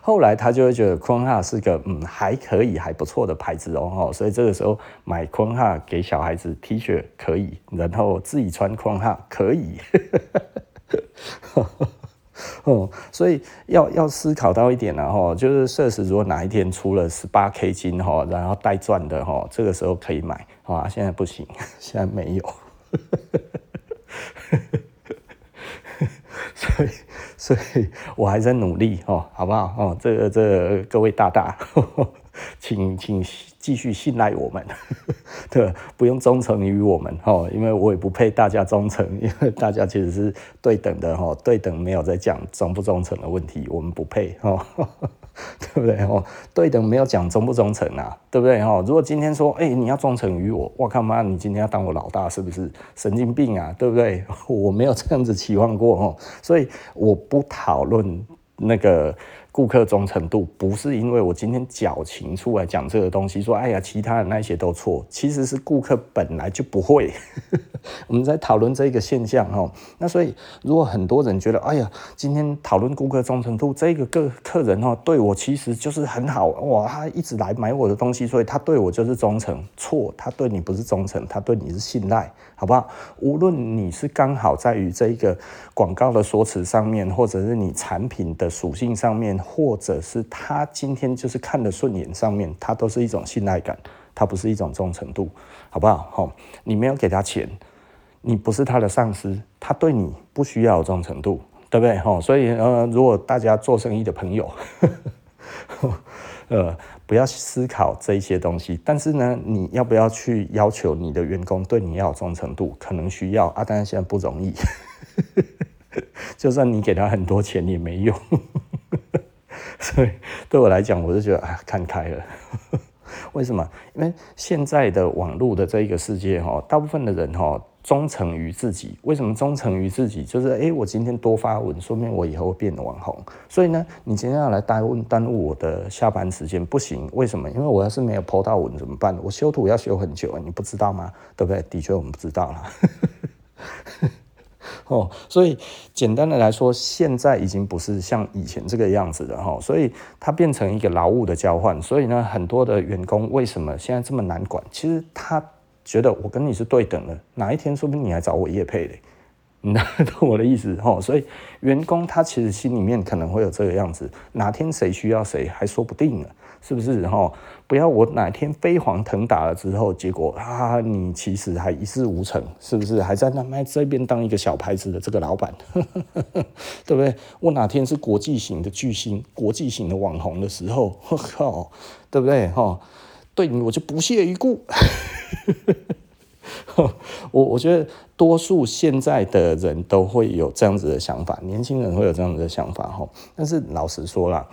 后来他就会觉得空号是个嗯还可以还不错的牌子哦，所以这个时候买空号给小孩子 T 恤可以，然后自己穿空号可以。哦、所以要要思考到一点了，哈，就是设施如果哪一天出了十八 K 金哈，然后带钻的哈，这个时候可以买啊，现在不行，现在没有，所以所以我还在努力哦，好不好？哦，这个这个、各位大大，请请。继续信赖我们，对，不用忠诚于我们哈，因为我也不配大家忠诚，因为大家其实是对等的哈，对等没有在讲忠不忠诚的问题，我们不配哈，对不对哈？对等没有讲忠不忠诚啊，对不对哈？如果今天说，哎，你要忠诚于我，我靠妈，你今天要当我老大是不是神经病啊？对不对？我没有这样子期望过哈，所以我不讨论那个。顾客忠诚度不是因为我今天矫情出来讲这个东西，说哎呀，其他的那些都错，其实是顾客本来就不会。我们在讨论这个现象哈，那所以如果很多人觉得哎呀，今天讨论顾客忠诚度，这个个客人哈对我其实就是很好哇，他一直来买我的东西，所以他对我就是忠诚。错，他对你不是忠诚，他对你是信赖，好不好？无论你是刚好在于这一个广告的说辞上面，或者是你产品的属性上面。或者是他今天就是看得顺眼，上面他都是一种信赖感，他不是一种忠诚度，好不好？好，你没有给他钱，你不是他的上司，他对你不需要忠诚度，对不对？哈，所以呃，如果大家做生意的朋友，呃，不要思考这一些东西，但是呢，你要不要去要求你的员工对你要有忠诚度？可能需要啊，但是现在不容易，就算你给他很多钱也没用。所以对我来讲，我就觉得啊，看开了。为什么？因为现在的网络的这一个世界哈，大部分的人哈忠诚于自己。为什么忠诚于自己？就是哎，我今天多发文，说明我以后会变网红。所以呢，你今天要来耽误耽误我的下班时间，不行。为什么？因为我要是没有 po 到文怎么办？我修图要修很久，你不知道吗？对不对？的确，我们不知道啦。哦，所以简单的来说，现在已经不是像以前这个样子了哈，所以它变成一个劳务的交换。所以呢，很多的员工为什么现在这么难管？其实他觉得我跟你是对等的，哪一天说不定你还找我叶配嘞，你懂我的意思哈？所以员工他其实心里面可能会有这个样子，哪天谁需要谁还说不定呢。是不是哈？不要我哪天飞黄腾达了之后，结果啊，你其实还一事无成，是不是？还在那卖这边当一个小牌子的这个老板，对不对？我哪天是国际型的巨星、国际型的网红的时候，我靠，对不对？哈，对你我就不屑一顾。我我觉得多数现在的人都会有这样子的想法，年轻人会有这样子的想法哈。但是老实说啦。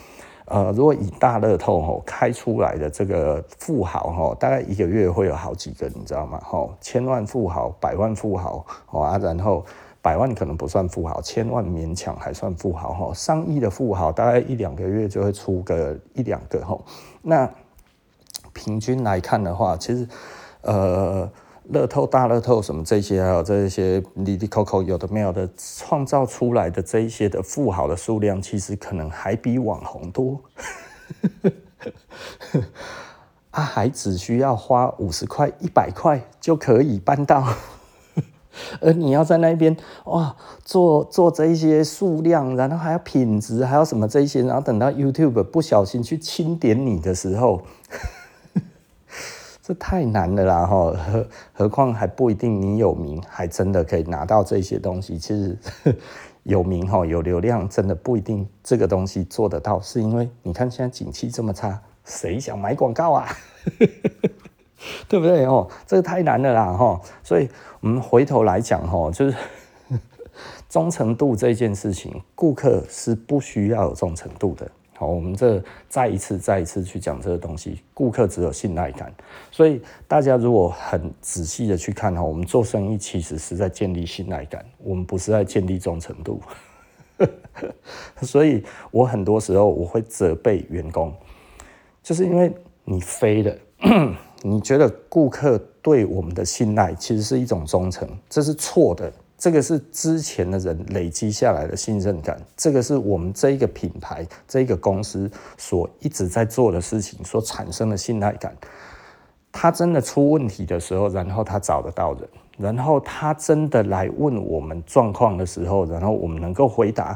呃，如果以大乐透吼开出来的这个富豪吼，大概一个月会有好几个，你知道吗？吼，千万富豪、百万富豪哦啊，然后百万可能不算富豪，千万勉强还算富豪吼，上亿的富豪大概一两个月就会出个一两个吼。那平均来看的话，其实呃。乐透、大乐透什么这些，还有这些滴滴扣扣有的没有的，创造出来的这一些的富豪的数量，其实可能还比网红多。啊，还只需要花五十块、一百块就可以办到。而你要在那边哇做做这一些数量，然后还要品质，还要什么这些，然后等到 YouTube 不小心去清点你的时候，这太难了啦！哈，何何况还不一定你有名，还真的可以拿到这些东西。其实 有名哈，有流量，真的不一定这个东西做得到，是因为你看现在景气这么差，谁想买广告啊？对不对哦？这个太难了啦哈！所以我们回头来讲哈，就是 忠诚度这件事情，顾客是不需要有忠诚度的。好，我们这再一次、再一次去讲这个东西，顾客只有信赖感。所以大家如果很仔细的去看哈，我们做生意其实是在建立信赖感，我们不是在建立忠诚度。所以我很多时候我会责备员工，就是因为你飞了。你觉得顾客对我们的信赖其实是一种忠诚，这是错的。这个是之前的人累积下来的信任感，这个是我们这一个品牌、这一个公司所一直在做的事情所产生的信赖感。他真的出问题的时候，然后他找得到人，然后他真的来问我们状况的时候，然后我们能够回答。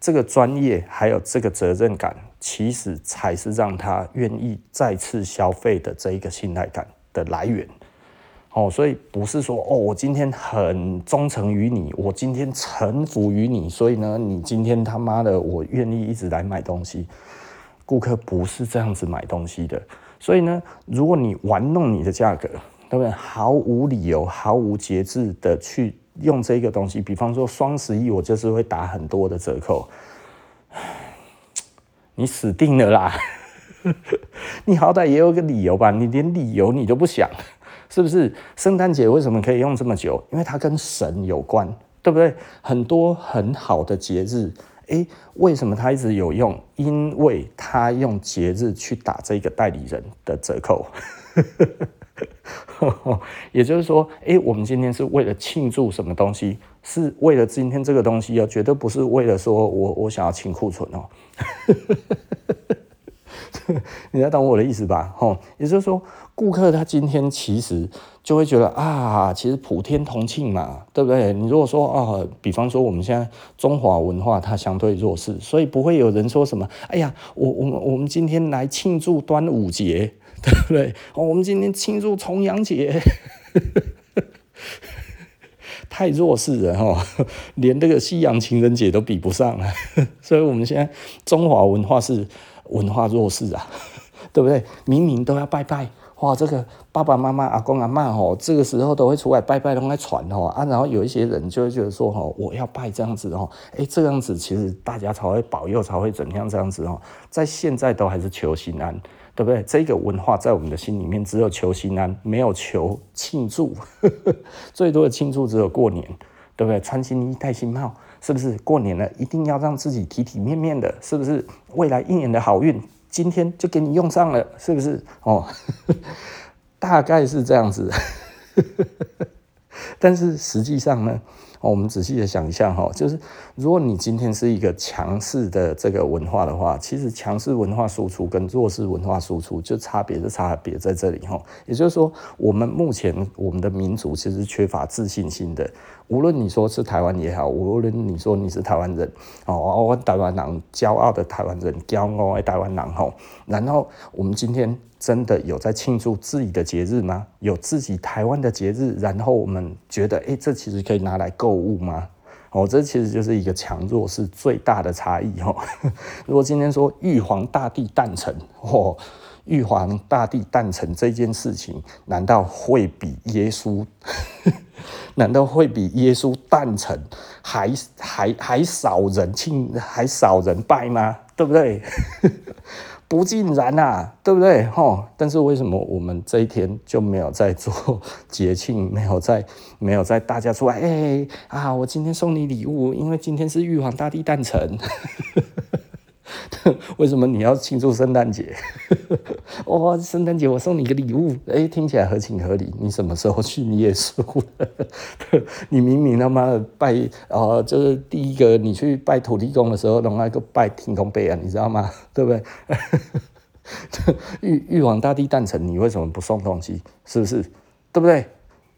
这个专业还有这个责任感，其实才是让他愿意再次消费的这一个信赖感的来源。哦，所以不是说哦，我今天很忠诚于你，我今天臣服于你，所以呢，你今天他妈的我愿意一直来买东西。顾客不是这样子买东西的，所以呢，如果你玩弄你的价格，对不对？毫无理由、毫无节制的去。用这个东西，比方说双十一，我就是会打很多的折扣，你死定了啦！你好歹也有个理由吧？你连理由你都不想，是不是？圣诞节为什么可以用这么久？因为它跟神有关，对不对？很多很好的节日，诶，为什么它一直有用？因为它用节日去打这个代理人的折扣。也就是说，哎，我们今天是为了庆祝什么东西？是为了今天这个东西啊，绝对不是为了说我我想要清库存哦。你要懂我的意思吧？吼，也就是说，顾客他今天其实就会觉得啊，其实普天同庆嘛，对不对？你如果说啊，比方说我们现在中华文化它相对弱势，所以不会有人说什么，哎呀，我我们我们今天来庆祝端午节。对不对？我们今天庆祝重阳节，太弱势了哈，连这个西洋情人节都比不上了。所以，我们现在中华文化是文化弱势啊，对不对？明明都要拜拜，哇，这个爸爸妈妈、阿公阿嬷哦，这个时候都会出来拜拜，都来传哦啊。然后有一些人就会觉得说，哦，我要拜这样子哦，哎，这样子其实大家才会保佑，才会怎样这样子哦，在现在都还是求心安。对不对？这个文化在我们的心里面只有求心安，没有求庆祝。最多的庆祝只有过年，对不对？穿新衣、戴新帽，是不是？过年了一定要让自己体体面面的，是不是？未来一年的好运，今天就给你用上了，是不是？哦，大概是这样子。但是实际上呢？我们仔细的想一下哈，就是如果你今天是一个强势的这个文化的话，其实强势文化输出跟弱势文化输出就差别的差别在这里哈。也就是说，我们目前我们的民族其实缺乏自信心的。无论你说是台湾也好，无论你说你是台湾人哦，我台湾人，骄傲的台湾人，骄傲的台湾人吼。然后我们今天真的有在庆祝自己的节日吗？有自己台湾的节日，然后我们觉得，哎，这其实可以拿来购物吗？哦，这其实就是一个强弱是最大的差异哦。如果今天说玉皇大帝诞辰，哦。玉皇大帝诞辰这件事情，难道会比耶稣？难道会比耶稣诞辰还还还少人庆，还少人拜吗？对不对？不尽然啊，对不对？吼！但是为什么我们这一天就没有在做节庆？没有在没有在大家出来？哎啊！我今天送你礼物，因为今天是玉皇大帝诞辰。为什么你要庆祝圣诞节？哇，圣诞节我送你个礼物，哎，听起来合情合理。你什么时候信耶稣的？你明明他妈的拜啊、就是第一个你去拜土地公的时候，弄那个拜天公杯啊，你知道吗？对不对？玉玉皇大帝诞辰，你为什么不送东西？是不是？对不对？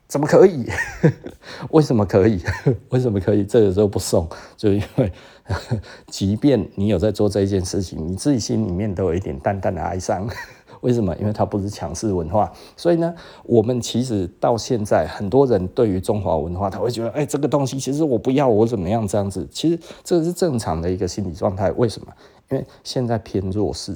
怎么可以？为什么可以？为什么可以？这个时候不送，就因为，即便你有在做这一件事情，你自己心里面都有一点淡淡的哀伤。为什么？因为它不是强势文化。所以呢，我们其实到现在，很多人对于中华文化，他会觉得，哎，这个东西其实我不要，我怎么样这样子？其实这是正常的一个心理状态。为什么？因为现在偏弱势，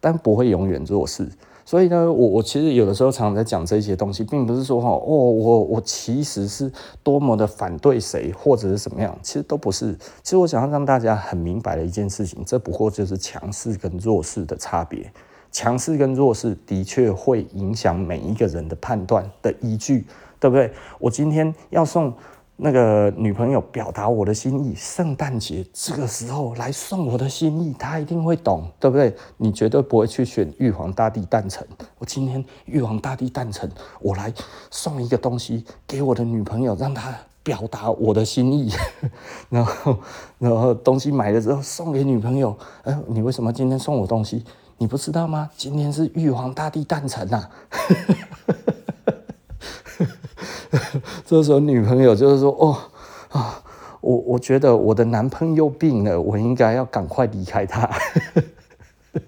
但不会永远弱势。所以呢，我我其实有的时候常常在讲这些东西，并不是说哈哦，我我其实是多么的反对谁或者是什么样，其实都不是。其实我想要让大家很明白的一件事情，这不过就是强势跟弱势的差别。强势跟弱势的确会影响每一个人的判断的依据，对不对？我今天要送。那个女朋友表达我的心意，圣诞节这个时候来送我的心意，她一定会懂，对不对？你绝对不会去选玉皇大帝诞辰。我今天玉皇大帝诞辰，我来送一个东西给我的女朋友，让她表达我的心意。然后，然后东西买了之后送给女朋友。哎，你为什么今天送我东西？你不知道吗？今天是玉皇大帝诞辰呐。这时候女朋友就是说：“哦啊，我我觉得我的男朋友病了，我应该要赶快离开他。”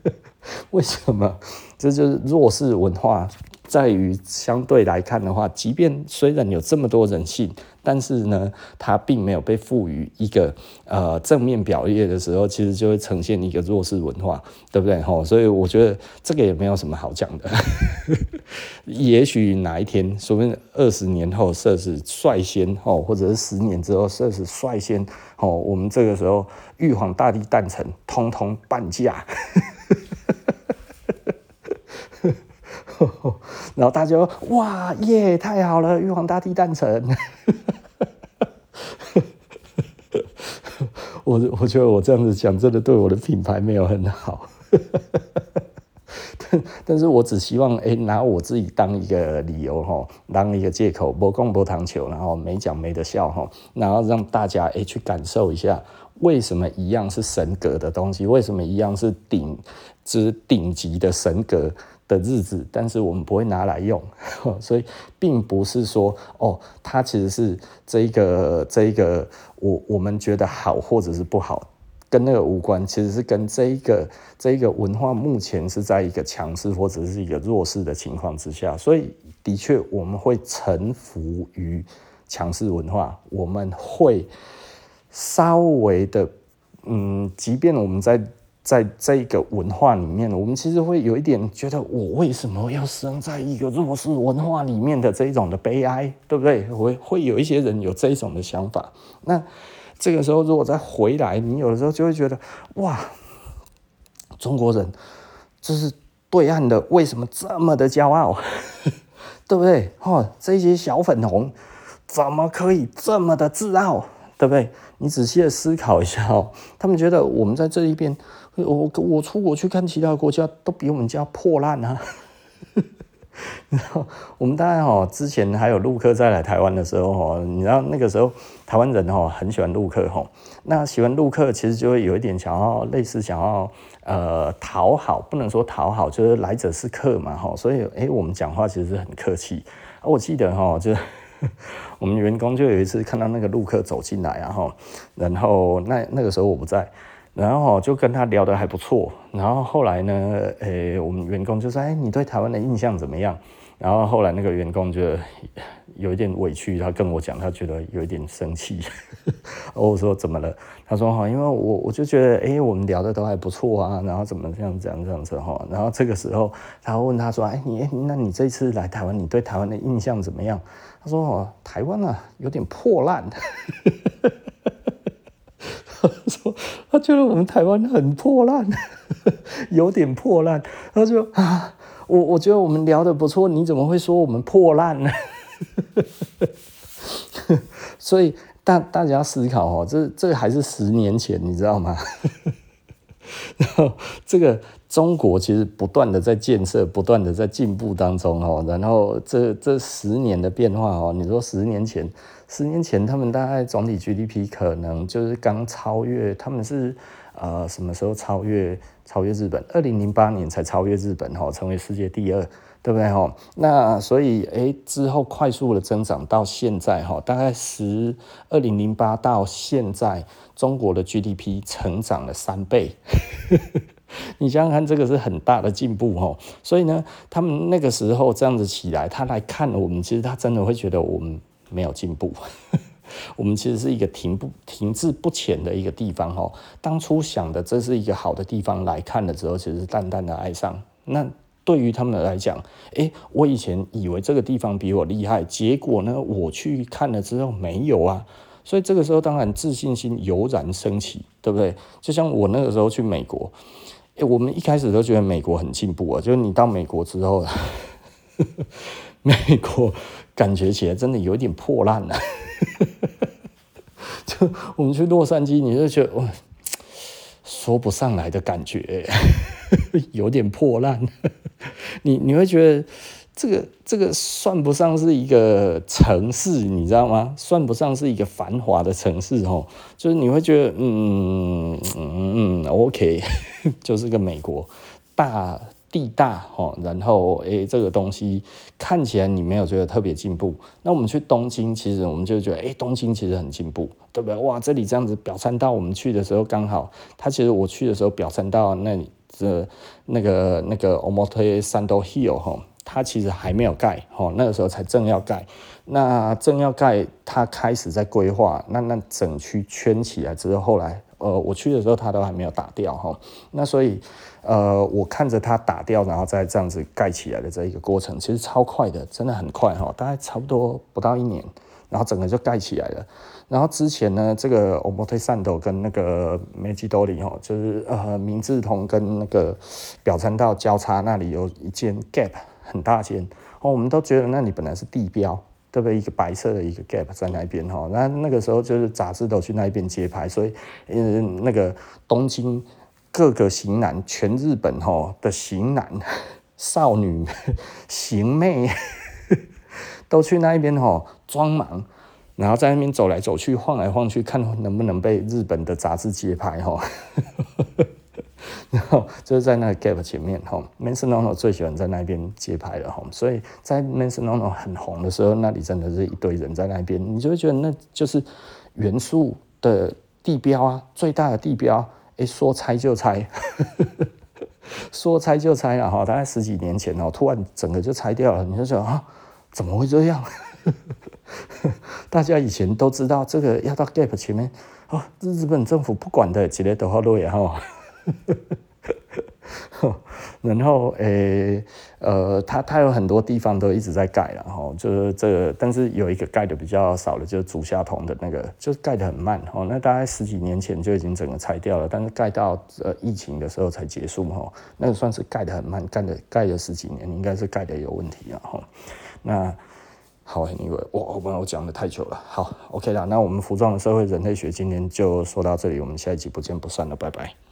为什么？这就是弱势文化。在于相对来看的话，即便虽然有这么多人性，但是呢，它并没有被赋予一个呃正面表列的时候，其实就会呈现一个弱势文化，对不对？吼，所以我觉得这个也没有什么好讲的。也许哪一天，说不定二十年后，设置率先吼，或者是十年之后，设置率先吼，我们这个时候玉皇大帝诞辰，通通半价。然后大家就哇耶，太好了，玉皇大帝诞辰。我我觉得我这样子讲，真的对我的品牌没有很好。但但是我只希望哎，拿我自己当一个理由哈，当一个借口，不讲不糖球，然后没讲没得笑哈，然后让大家哎去感受一下，为什么一样是神格的东西，为什么一样是顶之顶级的神格。的日子，但是我们不会拿来用，所以并不是说哦，它其实是这一个这一个我我们觉得好或者是不好，跟那个无关，其实是跟这一个这一个文化目前是在一个强势或者是一个弱势的情况之下，所以的确我们会臣服于强势文化，我们会稍微的嗯，即便我们在。在这个文化里面，我们其实会有一点觉得，我为什么要生在一个弱势文化里面的这一种的悲哀，对不对？会会有一些人有这种的想法。那这个时候，如果再回来，你有的时候就会觉得，哇，中国人就是对岸的，为什么这么的骄傲，对不对？哦，这些小粉红怎么可以这么的自傲，对不对？你仔细的思考一下哦，他们觉得我们在这一边。我我出国去看其他国家，都比我们家破烂啊！然后我们当然哦，之前还有陆客再来台湾的时候哦，你知道那个时候台湾人哦很喜欢陆客吼，那喜欢陆客其实就会有一点想要类似想要呃讨好，不能说讨好，就是来者是客嘛吼，所以诶我们讲话其实很客气。我记得哈，就我们员工就有一次看到那个陆客走进来啊哈，然后那那个时候我不在。然后就跟他聊得还不错，然后后来呢，诶、我们员工就说：“哎，你对台湾的印象怎么样？”然后后来那个员工就有一点委屈，他跟我讲，他觉得有一点生气。我说：“怎么了？”他说：“哈，因为我我就觉得，哎，我们聊得都还不错啊，然后怎么这样这样这样子哈。”然后这个时候，他问他说：“哎，你那你这次来台湾，你对台湾的印象怎么样？”他说：“哦，台湾啊，有点破烂。” 说：“他觉得我们台湾很破烂，有点破烂。”他说：“啊，我我觉得我们聊得不错，你怎么会说我们破烂呢？” 所以大大家思考哦，这这还是十年前，你知道吗？然后这个中国其实不断的在建设，不断的在进步当中哦。然后这这十年的变化哦，你说十年前。十年前，他们大概总体 GDP 可能就是刚超越，他们是呃什么时候超越超越日本？二零零八年才超越日本哈，成为世界第二，对不对哈？那所以诶之后快速的增长到现在哈，大概十二零零八到现在，中国的 GDP 成长了三倍。你想想看，这个是很大的进步哦。所以呢，他们那个时候这样子起来，他来看我们，其实他真的会觉得我们没有进步。我们其实是一个停不停滞不前的一个地方哦。当初想的这是一个好的地方来看了之后，其实是淡淡的哀伤。那对于他们来讲，诶，我以前以为这个地方比我厉害，结果呢，我去看了之后没有啊。所以这个时候，当然自信心油然升起，对不对？就像我那个时候去美国。欸、我们一开始都觉得美国很进步啊，就是你到美国之后，美国感觉起来真的有点破烂了。就我们去洛杉矶，你就觉得哇，说不上来的感觉，有点破烂。你你会觉得。这个这个算不上是一个城市，你知道吗？算不上是一个繁华的城市哦，就是你会觉得，嗯嗯嗯，OK，就是个美国大地大哦，然后诶，这个东西看起来你没有觉得特别进步。那我们去东京，其实我们就觉得，诶，东京其实很进步，对不对？哇，这里这样子表参道，我们去的时候刚好，它其实我去的时候表参道那这那个那个 Omote Sando Hill 哈。它其实还没有盖，哦，那个时候才正要盖。那正要盖，它开始在规划。那那整区圈起来之后，后来，呃，我去的时候它都还没有打掉，哈。那所以，呃，我看着它打掉，然后再这样子盖起来的这一个过程，其实超快的，真的很快，哈，大概差不多不到一年，然后整个就盖起来了。然后之前呢，这个 Omotesando 跟那个 Mechidori 哈，就是呃明治通跟那个表参道交叉那里有一间 Gap。很大间哦，我们都觉得那里本来是地标，对不对？一个白色的一个 gap 在那边哈。那那个时候就是杂志都去那边街拍，所以嗯，那个东京各个型男，全日本哈的型男、少女、型妹 都去那一边哈装忙，然后在那边走来走去、晃来晃去，看能不能被日本的杂志街拍哈。然后就是在那个 Gap 前面哈，Manson Nono 最喜欢在那边街拍了哈，所以在 Manson Nono 很红的时候，那里真的是一堆人在那边，你就会觉得那就是元素的地标啊，最大的地标，哎，说拆就拆，说拆就拆了哈，大概十几年前哦，突然整个就拆掉了，你就说啊，怎么会这样？大家以前都知道这个要到 Gap 前面哦，日本政府不管的，直接都好多呀哈。然后诶、呃，它它有很多地方都一直在盖，然后就是这个，但是有一个盖的比较少的，就是竹下通的那个，就是盖的很慢哦。那大概十几年前就已经整个拆掉了，但是盖到呃疫情的时候才结束哈。那个算是盖的很慢，盖的盖了十几年，应该是盖的有问题了哈。那好，因为我我我讲的太久了，好，OK 了。那我们服装的社会人类学今天就说到这里，我们下一集不见不散了，拜拜。